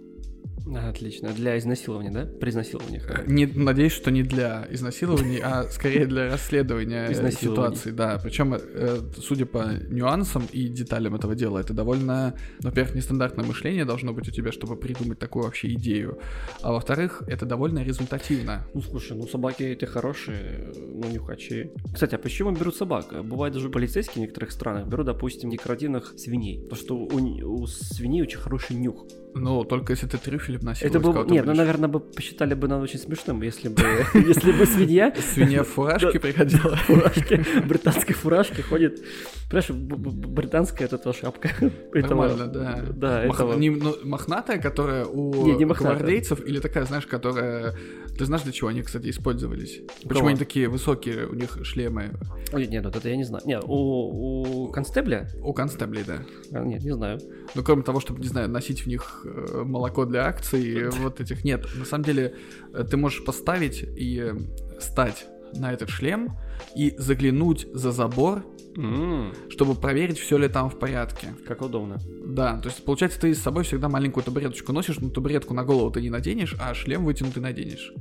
Отлично. Для изнасилования, да? При изнасилованиях. Э, Не, надеюсь, что не для изнасилований, а скорее для расследования э, ситуации, да. Причем, э, судя по нюансам и деталям этого дела, это довольно, во-первых, нестандартное мышление должно быть у тебя, чтобы придумать такую вообще идею. А во-вторых, это довольно результативно. Ну, слушай, ну собаки это хорошие, ну, нюхачи. Кстати, а почему берут собак? Бывает даже полицейские в некоторых странах берут, допустим, декоративных свиней. Потому что у, у свиней очень хороший нюх. Ну, только если ты трюфель вносил. Это из было кого-то бы... Нет, ну, наверное, бы посчитали бы нам очень смешным, если бы, [laughs] если бы свинья [laughs] Свинья в фуражке приходила. [laughs] фуражке, британской фуражке ходит. Понимаешь, британская вот эта шапка. Нормально, да. Да, не- ну, мохнатая, которая у гвардейцев, или такая, знаешь, которая... Ты знаешь, для чего они, кстати, использовались? Почему они такие высокие, у них шлемы? Нет, вот это я не знаю. Нет, у, констебля? У констеблей, да. А, Нет, не знаю. Ну, кроме того, чтобы, не знаю, носить в них молоко для акций, [laughs] вот этих нет. На самом деле, э, ты можешь поставить и э, стать на этот шлем и заглянуть за забор, М, чтобы проверить, все ли там в порядке. Как удобно. Да, то есть, получается, ты с собой всегда маленькую табуреточку носишь, но табуретку на голову ты не наденешь, а шлем вытянутый наденешь.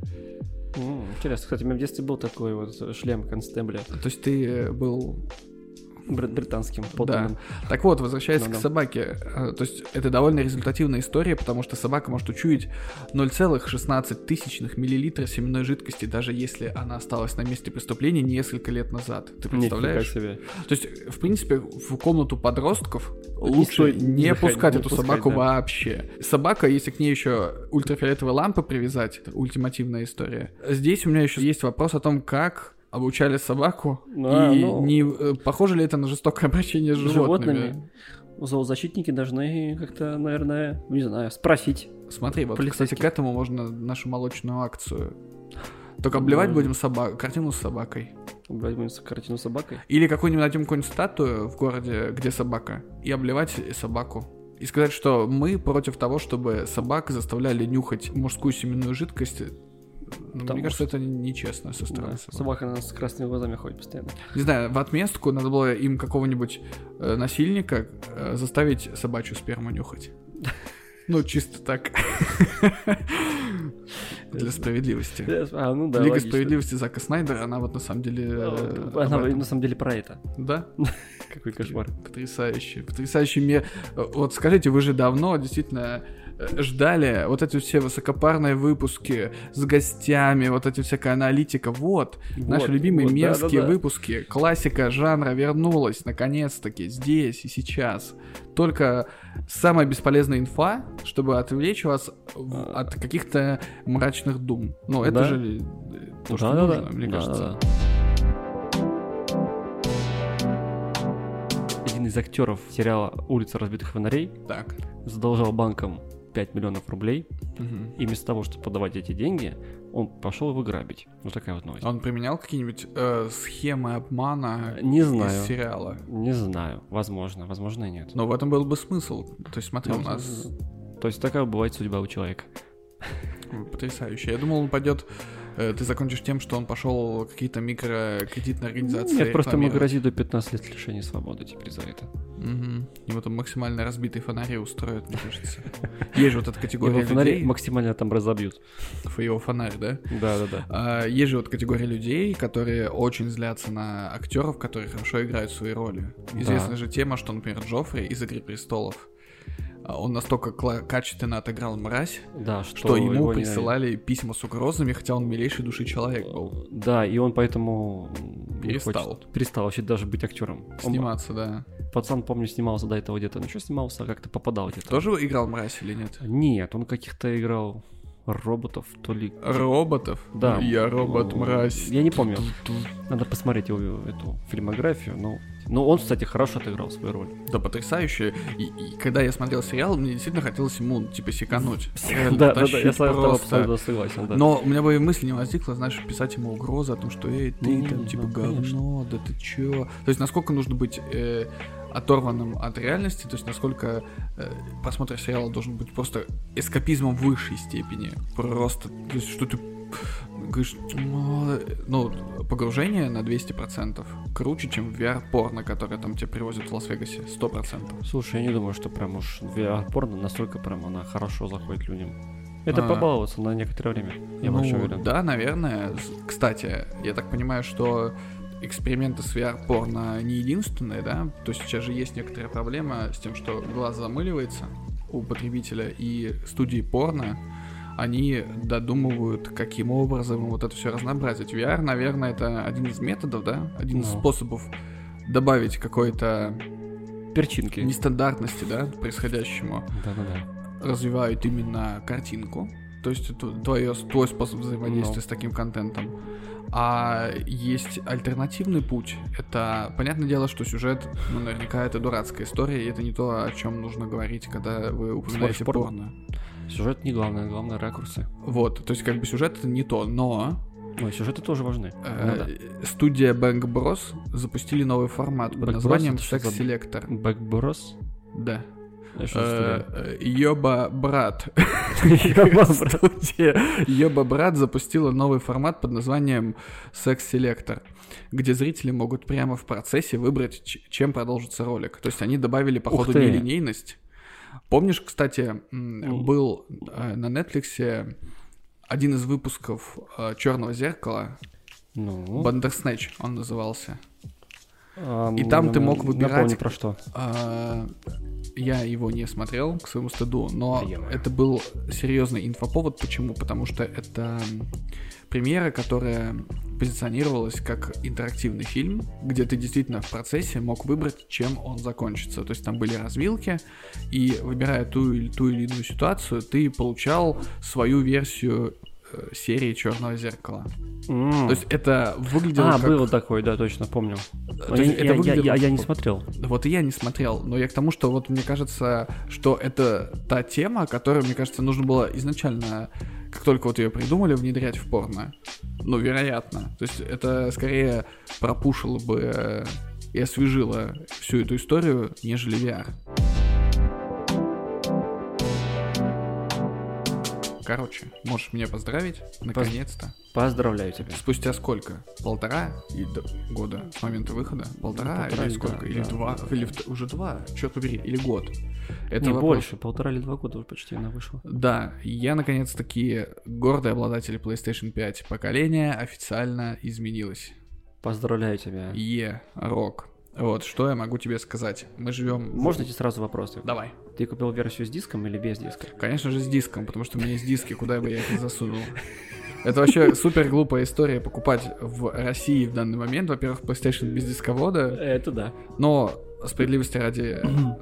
М, Интересно, кстати, у меня в детстве был такой вот шлем констебля. То есть ты э, был британским подданным. Да. Так вот, возвращаясь Ну к да. собаке, э, то есть это довольно результативная история, потому что собака может учуять 0,16 тысячных миллилитра семенной жидкости, даже если она осталась на месте преступления несколько лет назад. Ты представляешь? себе. То есть, в принципе, в комнату подростков лучше не пускать не эту пускать, собаку да. вообще. Собака, если к ней еще ультрафиолетовые лампы привязать, это ультимативная история. Здесь у меня еще есть вопрос о том, как обучали собаку, А, и ну. не э, похоже ли это на жестокое обращение с животными. животными. Зоозащитники должны как-то, наверное, не знаю, спросить. Смотри, вот, кстати, к этому можно нашу молочную акцию. Только обливать Да. будем собак, картину с собакой. Брать будем картину с собакой. Или какую-нибудь найдем какую-нибудь статую в городе, где собака, и обливать собаку. И сказать, что мы против того, чтобы собак заставляли нюхать мужскую семенную жидкость. Ну, Потому Мне кажется, что- это нечестно со стороны Да, собак. собака у нас с красными глазами ходит постоянно. Не знаю, в отместку надо было им какого-нибудь э, насильника э, заставить собачью сперму нюхать. [laughs] Ну, чисто так. [laughs] Для справедливости. А, ну да, Лига логично. справедливости Зака Снайдера, она вот на самом деле... э, Она на самом деле про это. Да? [laughs] Какой кошмар. Потрясающе. Потрясающий мир. Вот скажите, вы же давно действительно э, ждали вот эти все высокопарные выпуски с гостями, вот эти всякая аналитика. Вот, наши Вот, любимые вот, мерзкие да-да-да. выпуски. Классика жанра вернулась, наконец-таки, здесь и сейчас. Только самая бесполезная инфа, чтобы отвлечь вас А. от каких-то мрачных дум. Ну, это Да. же э, то, что Да-да-да. нужно, мне Да-да-да. кажется. Один из актеров сериала «Улица разбитых фонарей» Так. задолжал банкам 5 миллионов рублей, Мгм. и вместо того, чтобы подавать эти деньги, он пошел его грабить. Вот такая вот новость. Он применял какие-нибудь э, схемы обмана Не из знаю. сериала? Не знаю. Возможно, возможно и нет. Но в этом был бы смысл. То есть, смотри, у Ну, нас То есть такая бывает судьба у человека. потрясающе. Я думал, он пойдет. Ты закончишь тем, что он пошел какие-то микрокредитные организации. Нет, просто ему грозит до 15 лет лишения свободы теперь за это. Мгм. Ему там максимально разбитые фонари устроят, мне кажется. Есть же вот эта категория Его фонари максимально там разобьют. Его фонарь, да? Да-да-да. А, Есть же вот категория людей, которые очень злятся на актеров, которые хорошо играют свои роли. Да. Известна же тема, что, например, Джоффри из «Игры престолов», он настолько качественно отыграл мразь, Да, что, что ему его не- присылали письма с угрозами, хотя он милейшей души человек был. Да, и он поэтому Перестал. хочет- перестал вообще даже быть актером. Он- Сниматься, да. пацан, помню, снимался до этого где-то. Ну что снимался, а как-то попадал где-то. Тоже играл мразь или нет? Нет, он каких-то играл роботов, то ли... Роботов? Да. Я робот, Ну, мразь. Я не помню. Надо посмотреть его эту фильмографию. Ну, ну он, кстати, хорошо отыграл свою роль. Да, потрясающе. И, и когда я смотрел сериал, мне действительно хотелось ему, типа, секануть. Реально, Да, да, да, я с тобой согласен. Да. Но у меня бы и мысли не возникло, знаешь, писать ему угрозы о том, что эй, ты Ну, там типа говно, да ты чё. То есть насколько нужно быть э, оторванным от реальности, то есть насколько э, просмотр сериала должен быть просто эскапизмом высшей степени. Просто, то есть что ты говоришь, «Ну, погружение на 200% круче, чем VR-порно, которое там тебе привозят в Лас-Вегасе, 100%. Слушай, я не думаю, что прям уж VR-порно настолько прям она хорошо заходит людям. Это А. побаловаться на некоторое время, я ну, больше уверен. Да, наверное. Кстати, я так понимаю, что эксперименты с VR-порно не единственные, да? То есть сейчас же есть некоторая проблема с тем, что глаз замыливается у потребителя, и студии порно, они додумывают, каким образом вот это все разнообразить. VR, наверное, это один из методов, да? Один из Ну. способов добавить какой-то Перчинки. нестандартности, да, происходящему Да-да-да. развивают именно картинку, то есть это твое, твой способ взаимодействия Ну. с таким контентом. А есть альтернативный путь. Это, понятное дело, что сюжет, ну, наверняка это дурацкая история, и это не то, о чем нужно говорить, когда вы упоминаете порно? порно. Сюжет не главное, главное ракурсы. Вот, то есть как бы сюжет это не то, но Ой, сюжеты тоже важны. э, Ну да. студия Bang Bros запустили новый формат под Bros названием Sex Selector. Бэкброс? Да. Я что за Э, э, брат. [laughs] Ёба брат запустила новый формат под названием Sex Selector, где зрители могут прямо в процессе выбрать, чем продолжится ролик. То есть они добавили по Ух ходу ты. нелинейность. Помнишь, кстати, был э, на Netflix один из выпусков Черного зеркала, Ну, Бандерснэч он назывался. И там ты мог выбирать- про что. А, Я его не смотрел, к своему стыду, но это был серьезный инфоповод. Почему? Потому что это премьера, которая позиционировалась как интерактивный фильм, где ты действительно в процессе мог выбрать, чем он закончится. То есть там были развилки, и выбирая ту или ту или иную ситуацию, ты получал свою версию серии Черного зеркала. М. То есть это выглядело А, как... был такой, да, точно, помню. то я, есть это я- я- выглядело я- я не как- смотрел. Вот и я не смотрел, но я к тому, что вот мне кажется, что это та тема, которую, мне кажется, нужно было изначально, как только вот ее придумали, внедрять в порно. Ну, вероятно. То есть это скорее пропушило бы э, и освежило всю эту историю, нежели VR. Короче, можешь меня поздравить, наконец-то. Поздравляю тебя. Спустя сколько? Полтора и д- года с момента выхода? Полтора, полтора или сколько? да, или да, два? да. Или в- уже два? Черт побери, или год? Это не вопрос- больше, полтора или два года уже почти она вышла. Да, я наконец-таки гордый обладатель PlayStation 5 поколения официально изменилось. Поздравляю тебя. Е, рок. Вот, что я могу тебе сказать? Мы живем... Можно эти сразу вопросы? Давай. Ты купил версию с диском или без диска? Конечно же, с диском, потому что у меня есть диски, куда бы я их засунул. Это вообще супер глупая история покупать в России в данный момент. Во-первых, PlayStation без дисковода, Это да. но справедливости ради,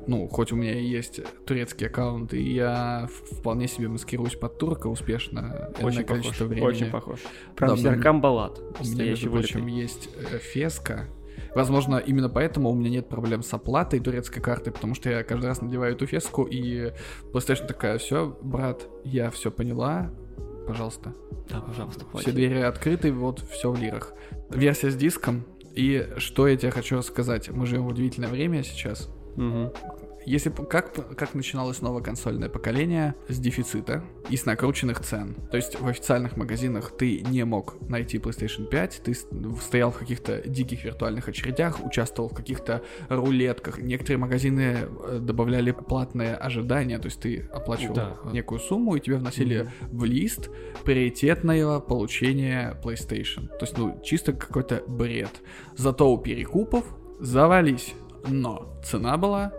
ну, хоть у меня и есть турецкий аккаунт, и я вполне себе маскируюсь под турка успешно Очень похож. количество времени. Очень похож. Прям Да, Серкам Балат. У меня, между прочим, есть э, феска. Возможно, именно поэтому у меня нет проблем с оплатой турецкой карты, потому что я каждый раз надеваю эту феску, и PlayStation такая, все, брат, я все поняла, пожалуйста. Да, пожалуйста, Все хватит. двери открыты, вот все в лирах. Версия с диском. И что я тебе хочу рассказать? Мы живем в удивительное время сейчас. Мгм. Если как, как начиналось новое консольное поколение с дефицита и с накрученных цен. То есть в официальных магазинах ты не мог найти PlayStation 5, ты стоял в каких-то диких виртуальных очередях, участвовал в каких-то рулетках. Некоторые магазины э, добавляли платное ожидание, то есть ты оплачивал Да. некую сумму и тебе вносили в лист приоритетного получения PlayStation. То есть, ну, чисто какой-то бред. Зато у перекупов завались. Но цена была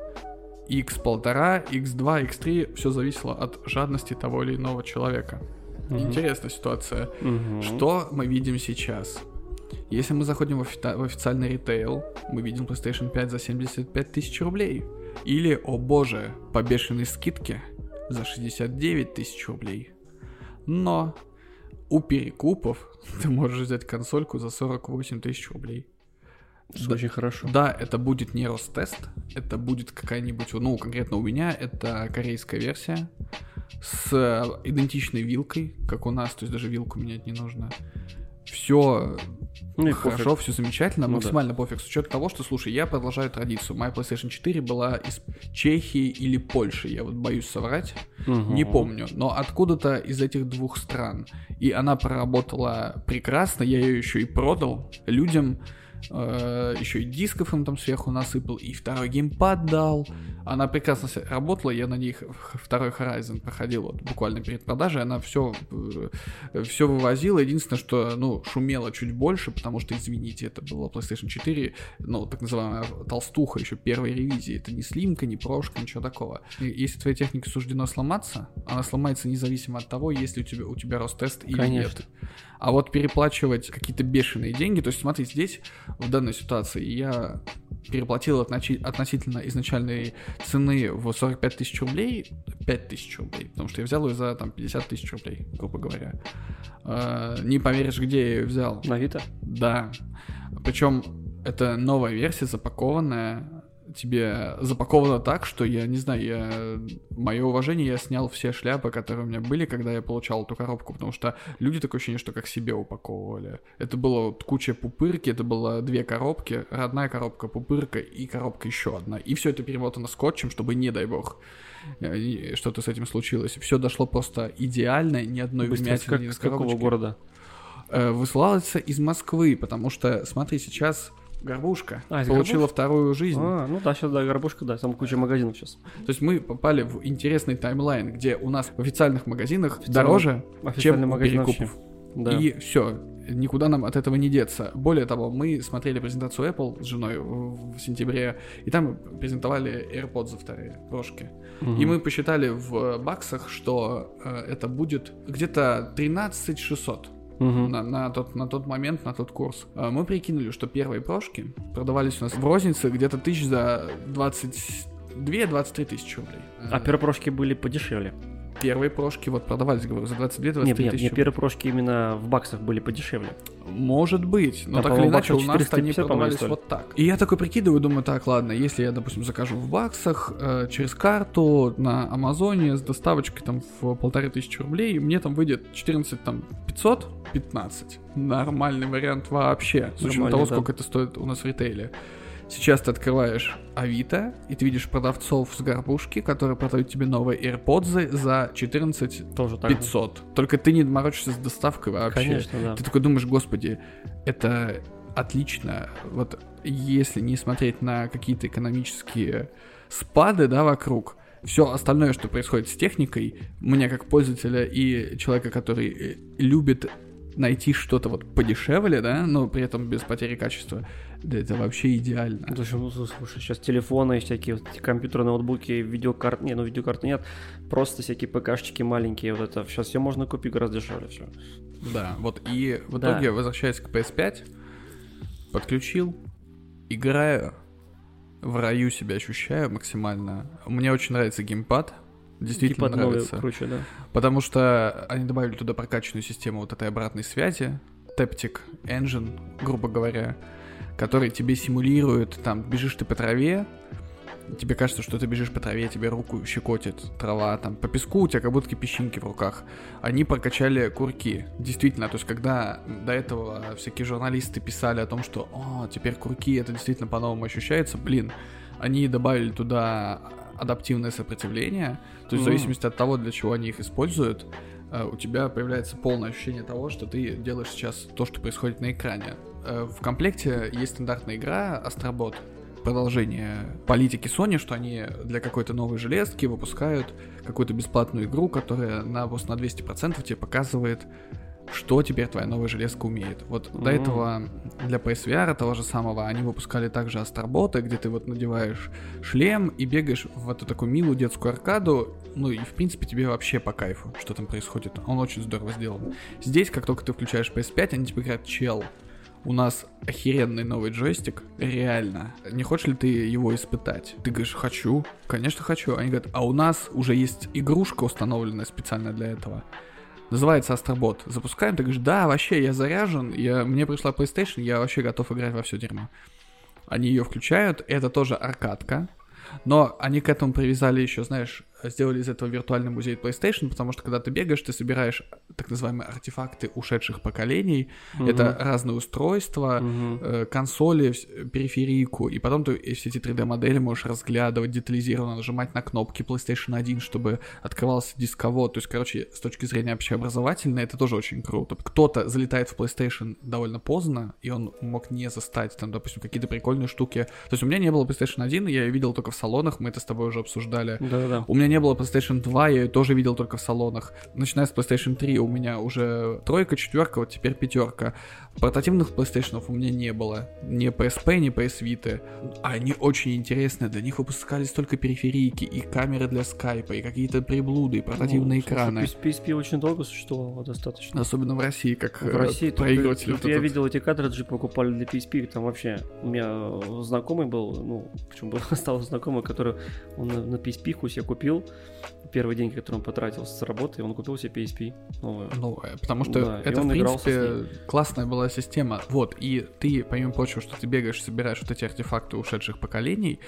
x1,5, x2, x3, все зависело от жадности того или иного человека. Мгм. Интересная ситуация. Мгм. Что мы видим сейчас? Если мы заходим в, офи- в официальный ритейл, мы видим PlayStation 5 за 75 тысяч рублей. Или, о боже, по бешеной скидке за 69 тысяч рублей. Но у перекупов [laughs] ты можешь взять консольку за 48 тысяч рублей. Что Очень хорошо. Да, это будет не Ростест, это будет какая-нибудь, ну, конкретно у меня, это корейская версия с э, идентичной вилкой, как у нас, то есть даже вилку менять не нужно. Все Ну хорошо, пофиг. все замечательно, Ну да. максимально пофиг, с учетом того, что, слушай, я продолжаю традицию. Моя PlayStation 4 была из Чехии или Польши, я вот боюсь соврать. Мгм. Не помню, но откуда-то из этих двух стран. И она проработала прекрасно, я ее еще и продал людям, э, еще и дисков им там сверху насыпал, и второй геймпад дал. Она прекрасно работала, я на ней второй Horizon проходил вот буквально перед продажей, она все, все вывозила. Единственное, что, ну, шумело чуть больше, потому что, извините, это была PlayStation 4, ну, так называемая толстуха еще первой ревизии. Это не слимка, не прошка, ничего такого. И если твоей технике суждено сломаться, она сломается независимо от того, есть ли у тебя, у тебя Ростест или Конечно. нет. А вот переплачивать какие-то бешеные деньги, то есть смотри, здесь, в данной ситуации, я переплатил отночи- относительно изначальной цены в 45 тысяч рублей, 5 тысяч рублей, потому что я взял ее за там 50 тысяч рублей, грубо говоря. Э, не поверишь, где я ее взял. На Авито? Да. Причем это новая версия, запакованная. Тебе запаковано так, что я не знаю, я... мое уважение, я снял все шляпы, которые у меня были, когда я получал эту коробку, потому что люди такое ощущение, что как себе упаковывали. Это было вот куча пупырки, это было две коробки, родная коробка, пупырка и коробка еще одна. И все это перемотано скотчем, чтобы, не дай бог, э, что-то с этим случилось. Все дошло просто идеально, ни одной Быстро. вмятины Как- из какого города? э, высылался из Москвы, потому что, смотри, сейчас Горбушка А, получила Горбушки? вторую жизнь. А, ну да, сейчас, да, горбушка, да, там куча магазинов сейчас. То есть мы попали в интересный таймлайн, где у нас в официальных магазинах Официальный- дороже, Официальный чем у магазин перекупов. Да. И все. никуда нам от этого не деться. Более того, мы смотрели презентацию Apple с женой в, сентябре, и там презентовали AirPods вторые, прошки. Угу. И мы посчитали в баксах, что э, это будет где-то 13 600 угу. на, на, тот, на тот момент, на тот курс. Э, мы прикинули, что первые прошки продавались у нас в рознице где-то тысяч за 22-23 тысячи рублей. А первые прошки были подешевле первые прошки вот продавались, говорю, за 22-23 нет, нет, тысячи. Нет, первые прошки именно в баксах были подешевле. Может быть, но Там, так или иначе у нас они продавались вот так. И я такой прикидываю, думаю, так, ладно, если я, допустим, закажу в баксах э, через карту на Амазоне с доставочкой там в полторы тысячи рублей, мне там выйдет 14 там 500, 15. Нормальный вариант вообще, с учетом того, да. сколько это стоит у нас в ритейле. Сейчас ты открываешь Авито, и ты видишь продавцов с горбушки, которые продают тебе новые AirPods за 14 Тоже так же. 500. Только ты не морочишься с доставкой вообще. Конечно, да. Ты такой думаешь, господи, это отлично. Вот если не смотреть на какие-то экономические спады, да, вокруг, все остальное, что происходит с техникой, мне как пользователя и человека, который э, любит найти что-то вот подешевле, да, но при этом без потери качества, да это вообще идеально. Слушай, ну, слушай, сейчас телефоны, всякие вот компьютеры, ноутбуки, видеокарт, не, ну видеокарты нет, просто всякие ПКшечки маленькие, вот это, сейчас все можно купить гораздо дешевле, все. Да, вот и в Да. итоге, возвращаясь к PS5, подключил, играю, в раю себя ощущаю максимально. Мне очень нравится геймпад, действительно Геймпад нравится. круче, да. Потому что они добавили туда прокачанную систему вот этой обратной связи, Taptic Engine, грубо говоря, который тебе симулирует, там, бежишь ты по траве, тебе кажется, что ты бежишь по траве, тебе руку щекотит трава, там, по песку у тебя как будто песчинки в руках. Они прокачали курки. Действительно, то есть, когда до этого всякие журналисты писали о том, что, о, теперь курки, это действительно по-новому ощущается, блин, они добавили туда адаптивное сопротивление, то есть в Мгм. зависимости от того, для чего они их используют, у тебя появляется полное ощущение того, что ты делаешь сейчас то, что происходит на экране. Э, В комплекте есть стандартная игра Астробот, продолжение политики Sony, что они для какой-то новой железки выпускают какую-то бесплатную игру, которая на, просто на 200% тебе показывает, что теперь твоя новая железка умеет. Вот до Мгм. этого для PSVR того же самого они выпускали также Астроботы, где ты вот надеваешь шлем и бегаешь в эту такую милую детскую аркаду, ну и в принципе тебе вообще по кайфу, что там происходит. Он очень здорово сделан. Здесь, как только ты включаешь PS5, они тебе говорят, чел, у нас охеренный новый джойстик, реально. Не хочешь ли ты его испытать? Ты говоришь, хочу. Конечно, хочу. Они говорят, а у нас уже есть игрушка установленная специально для этого. Называется Астробот. Запускаем, ты говоришь, да, вообще, я заряжен, я, мне пришла PlayStation, я вообще готов играть во все дерьмо. Они ее включают, это тоже аркадка, но они к этому привязали еще, знаешь, сделали из этого виртуальный музей PlayStation, потому что когда ты бегаешь, ты собираешь так называемые артефакты ушедших поколений. Это разные устройства, э, консоли, периферийку, и потом ты все эти 3D-модели можешь разглядывать детализированно, нажимать на кнопки PlayStation 1, чтобы открывался дисковод. То есть, короче, с точки зрения общеобразовательной, это тоже очень круто. Кто-то залетает в PlayStation довольно поздно, и он мог не застать там, допустим, какие-то прикольные штуки. То есть у меня не было PlayStation 1, я ее видел только в салонах, мы это с тобой уже обсуждали. Да-да-да. У меня не было PlayStation 2, я ее тоже видел только в салонах. Начиная с PlayStation 3 у меня уже тройка, четверка, вот теперь пятерка. Портативных PlayStation у меня не было. Ни PSP, ни PS Vita. Они очень интересные, для них выпускались только периферийки, и камеры для скайпа, и какие-то приблуды, и портативные Ну, слушай, экраны. PSP PSP очень долго существовало достаточно. Особенно в России, как В России тут, проигрыватели. тут вот я этот. видел эти картриджи покупали для PSP, там вообще у меня э, знакомый был, ну, почему был, [laughs] стал знакомый, который он на, на PSP себе купил, первый день, который он потратил с работы, он купил себе PSP новую. Э, потому что Да, это, в принципе, классная была система. Вот, и ты, помимо прочего, что ты бегаешь, собираешь вот эти артефакты ушедших поколений,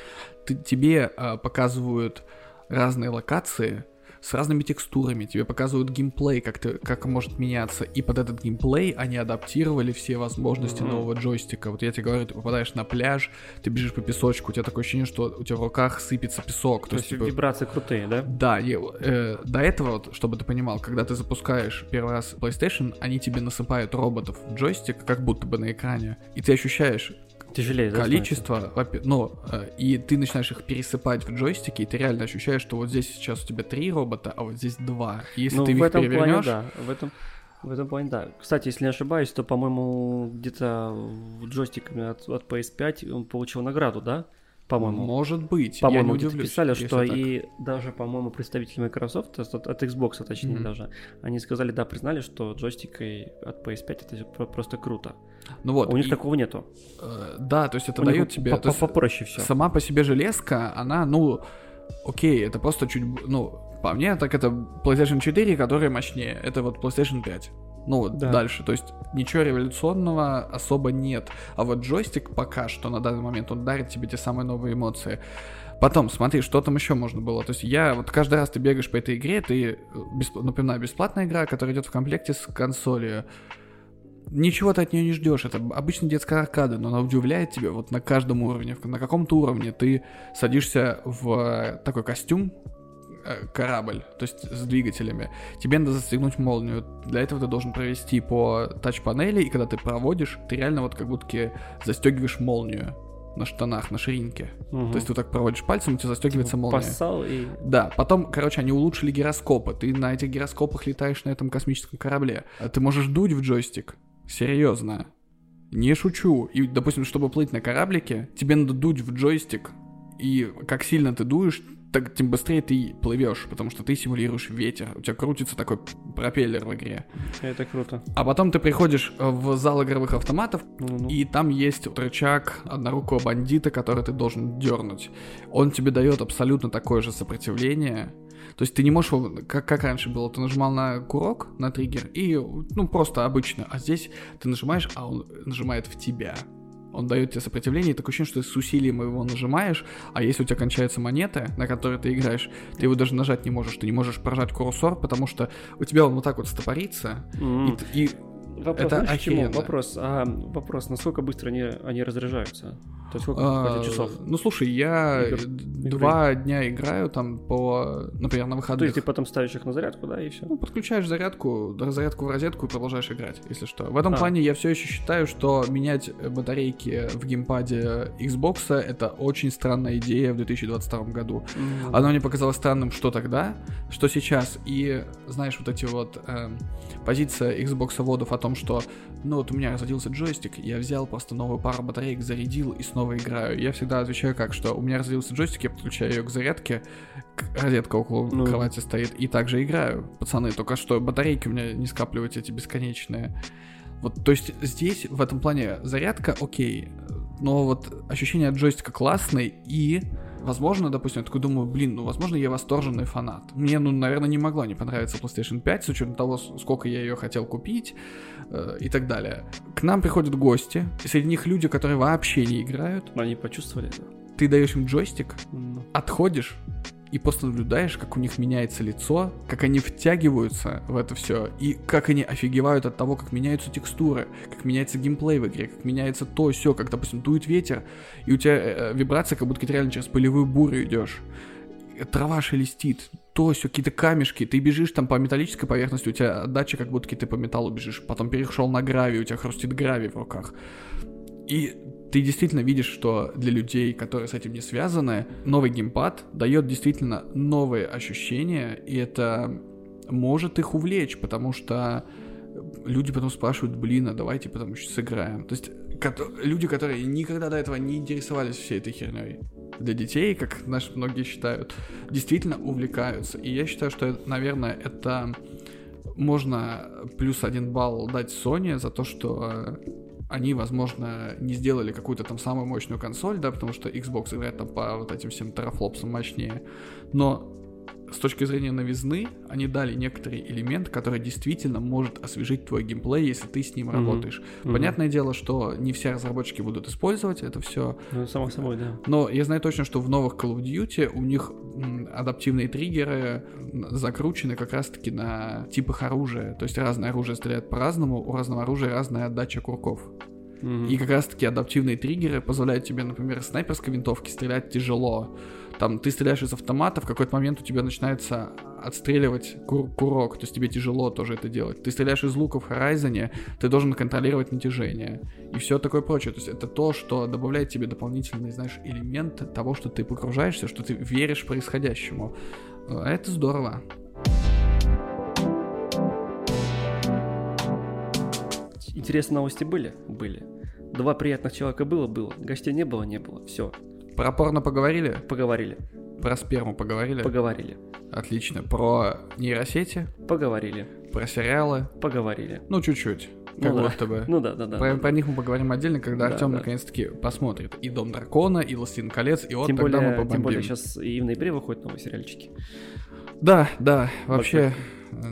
ты, тебе а, показывают разные локации с разными текстурами, тебе показывают геймплей, как, ты, как может меняться, и под этот геймплей они адаптировали все возможности Мгм. нового джойстика. Вот я тебе говорю, ты попадаешь на пляж, ты бежишь по песочку, у тебя такое ощущение, что у тебя в руках сыпется песок. То есть типа, вибрации крутые, да? да, и, э, до этого, вот, чтобы ты понимал, когда ты запускаешь первый раз PlayStation, они тебе насыпают роботов в джойстик, как будто бы на экране, и ты ощущаешь Тяжелее, да, количество, ну, э, и ты начинаешь их пересыпать в джойстике, и ты реально ощущаешь, что вот здесь сейчас у тебя три робота, а вот здесь два. Если ну, ты в их этом плане, перевернешь, да, в этом... В этом плане, да. Кстати, если не ошибаюсь, то, по-моему, где-то джойстиками от, от PS5 он получил награду, да? По-моему. Может быть. По-моему, где-то писали, что и даже, по-моему, представители Microsoft, от, Xbox, точнее mm-hmm. даже, они сказали, да, признали, что джойстикой от PS5 это просто круто. Ну вот. У них и, такого нету. Э, да, то есть это дает тебе... По попроще все. Сама по себе железка, она, ну, окей, это просто чуть, ну, по мне, так это PlayStation 4, которая мощнее. Это вот PlayStation 5. Ну вот да. дальше, то есть ничего революционного особо нет. А вот джойстик пока что на данный момент, он дарит тебе те самые новые эмоции. Потом, смотри, что там еще можно было. То есть я, вот каждый раз ты бегаешь по этой игре, ты, э, бесп... напоминаю, бесплатная игра, которая идет в комплекте с консолью. Ничего ты от нее не ждешь. Это обычно детская аркада, но она удивляет тебя вот на каждом уровне. На каком-то уровне ты садишься в такой костюм, Э, корабль, то есть с двигателями, тебе надо застегнуть молнию. Для этого ты должен провести по тач-панели, и когда ты проводишь, ты реально вот как будто застегиваешь молнию на штанах, на ширинке. Угу. То есть ты так проводишь пальцем, у тебя застегивается типа молния. Поссал и... Да, потом, короче, они улучшили гироскопы. Ты на этих гироскопах летаешь на этом космическом корабле. А ты можешь дуть в джойстик. Серьезно. Не шучу. И, допустим, чтобы плыть на кораблике, тебе надо дуть в джойстик. И как сильно ты дуешь, так, тем быстрее ты плывешь, потому что ты симулируешь ветер. У тебя крутится такой пропеллер в игре. Это круто. А потом ты приходишь в зал игровых автоматов, ну-ну. и там есть рычаг однорукого бандита, который ты должен дернуть. Он тебе дает абсолютно такое же сопротивление. То есть ты не можешь, как, как раньше было, ты нажимал на курок, на триггер, и, ну, просто обычно. А здесь ты нажимаешь, а он нажимает в тебя он дает тебе сопротивление, и такое ощущение, что ты с усилием его нажимаешь, а если у тебя кончаются монеты, на которые ты играешь, ты его даже нажать не можешь, ты не можешь прожать курсор, потому что у тебя он вот так вот стопорится, mm-hmm. и, и Вопрос, это охеренно. Вопрос, а вопрос, насколько быстро они, они разряжаются? То есть сколько а, часов? Ну слушай, я Игр... два Игры. дня играю там по, например, на выходных. То есть ты потом ставишь их на зарядку, да, и все? Ну, подключаешь зарядку, разрядку в розетку и продолжаешь играть, если что. В этом а. плане я все еще считаю, что менять батарейки в геймпаде Xbox это очень странная идея в 2022 году. Mm. Оно мне показалось странным, что тогда, что сейчас. И знаешь, вот эти вот э, позиция Xbox водов о том, что ну вот у меня разрядился джойстик, я взял просто новую пару батареек, зарядил и снова играю. Я всегда отвечаю как, что у меня разрядился джойстик, я подключаю ее к зарядке, розетка около ну. кровати стоит, и также играю. Пацаны, только что батарейки у меня не скапливаются эти бесконечные. Вот, то есть здесь, в этом плане, зарядка окей, но вот ощущение от джойстика классный, и Возможно, допустим, я такой думаю, блин, ну, возможно, я восторженный фанат. Мне, ну, наверное, не могла не понравиться PlayStation 5, с учетом того, сколько я ее хотел купить э, и так далее. К нам приходят гости, и среди них люди, которые вообще не играют. Они почувствовали это. Ты даешь им джойстик, mm. отходишь, и просто наблюдаешь, как у них меняется лицо, как они втягиваются в это все, и как они офигевают от того, как меняются текстуры, как меняется геймплей в игре, как меняется то все, как, допустим, дует ветер, и у тебя э, э, вибрация, как будто ты реально через полевую бурю идешь. Трава шелестит, то все, какие-то камешки, ты бежишь там по металлической поверхности, у тебя дача, как будто ты по металлу бежишь, потом перешел на гравий, у тебя хрустит гравий в руках. И ты действительно видишь, что для людей, которые с этим не связаны, новый геймпад дает действительно новые ощущения, и это может их увлечь, потому что люди потом спрашивают, блин, а давайте потом еще сыграем. То есть люди, которые никогда до этого не интересовались всей этой херней, для детей, как наши многие считают, действительно увлекаются. И я считаю, что, наверное, это можно плюс один балл дать Sony за то, что они, возможно, не сделали какую-то там самую мощную консоль, да, потому что Xbox играет там по вот этим всем терафлопсам мощнее, но с точки зрения новизны, они дали некоторый элемент, который действительно может освежить твой геймплей, если ты с ним mm-hmm. работаешь. Mm-hmm. Понятное дело, что не все разработчики будут использовать это все. Ну, само собой, да. Но я знаю точно, что в новых Call of Duty у них адаптивные триггеры закручены как раз-таки на типах оружия. То есть разное оружие стреляет по-разному, у разного оружия разная отдача курков. Mm-hmm. И как раз-таки адаптивные триггеры позволяют тебе, например, снайперской винтовки стрелять тяжело там ты стреляешь из автомата, в какой-то момент у тебя начинается отстреливать кур- курок, то есть тебе тяжело тоже это делать. Ты стреляешь из лука в Horizon, ты должен контролировать натяжение и все такое прочее. То есть это то, что добавляет тебе дополнительный, знаешь, элемент того, что ты погружаешься, что ты веришь происходящему. А это здорово. Интересные новости были? Были. Два приятных человека было? Было. Гостей не было? Не было. Все. Про порно поговорили? Поговорили. Про сперму поговорили? Поговорили. Отлично. Про нейросети? Поговорили. Про сериалы? Поговорили. Ну, чуть-чуть. Как Ну да. будто бы. Ну да, да, да. Про, да. про них мы поговорим отдельно, когда Да, Артем да. наконец-таки посмотрит и Дом дракона, и Властелин колец, и вот тем, тогда мы более, побомбим. тем более сейчас и в ноябре выходят новые сериальчики. Да, да, вообще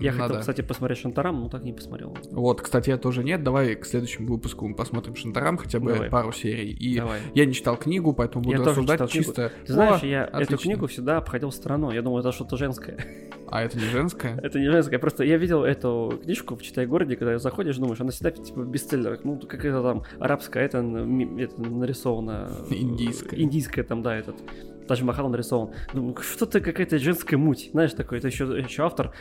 Я э, хотел, надо. кстати, посмотреть Шантарам, но так не посмотрел. Вот, кстати, я тоже нет. Давай к следующему выпуску мы посмотрим Шантарам, хотя бы Давай. пару серий. И Давай. я не читал книгу, поэтому Я буду тоже рассуждать книгу. чисто. Ты знаешь, О, я эту отлично. книгу всегда обходил стороной. Я думал, это что-то женское. А это не женское? Это не женское. Просто я видел эту книжку в «Читай городе», когда заходишь, думаешь, она всегда типа в бестселлерах. Ну, какая-то там арабская, это, это нарисовано... э, Индийская. Индийская там, да, этот... Тадж Махал нарисован. Думаю, что-то какая-то женская муть. Знаешь, такой, это еще, еще автор,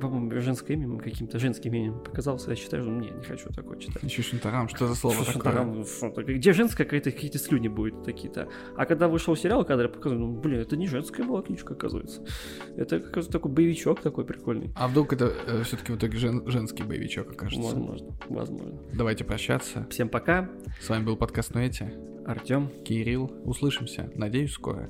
по-моему, женское имя каким-то женским именем показался. Я считаю, что не, не хочу такое читать. Еще Шантарам, что за слово Что ж такое? Где женская какая-то, какие-то слюни будут такие-то. А когда вышел сериал, когда я показываю, ну, блин, это не женская была книжка, оказывается. Это какой-то такой боевичок такой прикольный. А вдруг это все-таки в итоге жен- женский боевичок окажется? Возможно, возможно. Давайте прощаться. Всем пока. С вами был подкаст Нуэти. Артем. Кирилл. Услышимся. Надеюсь, скоро.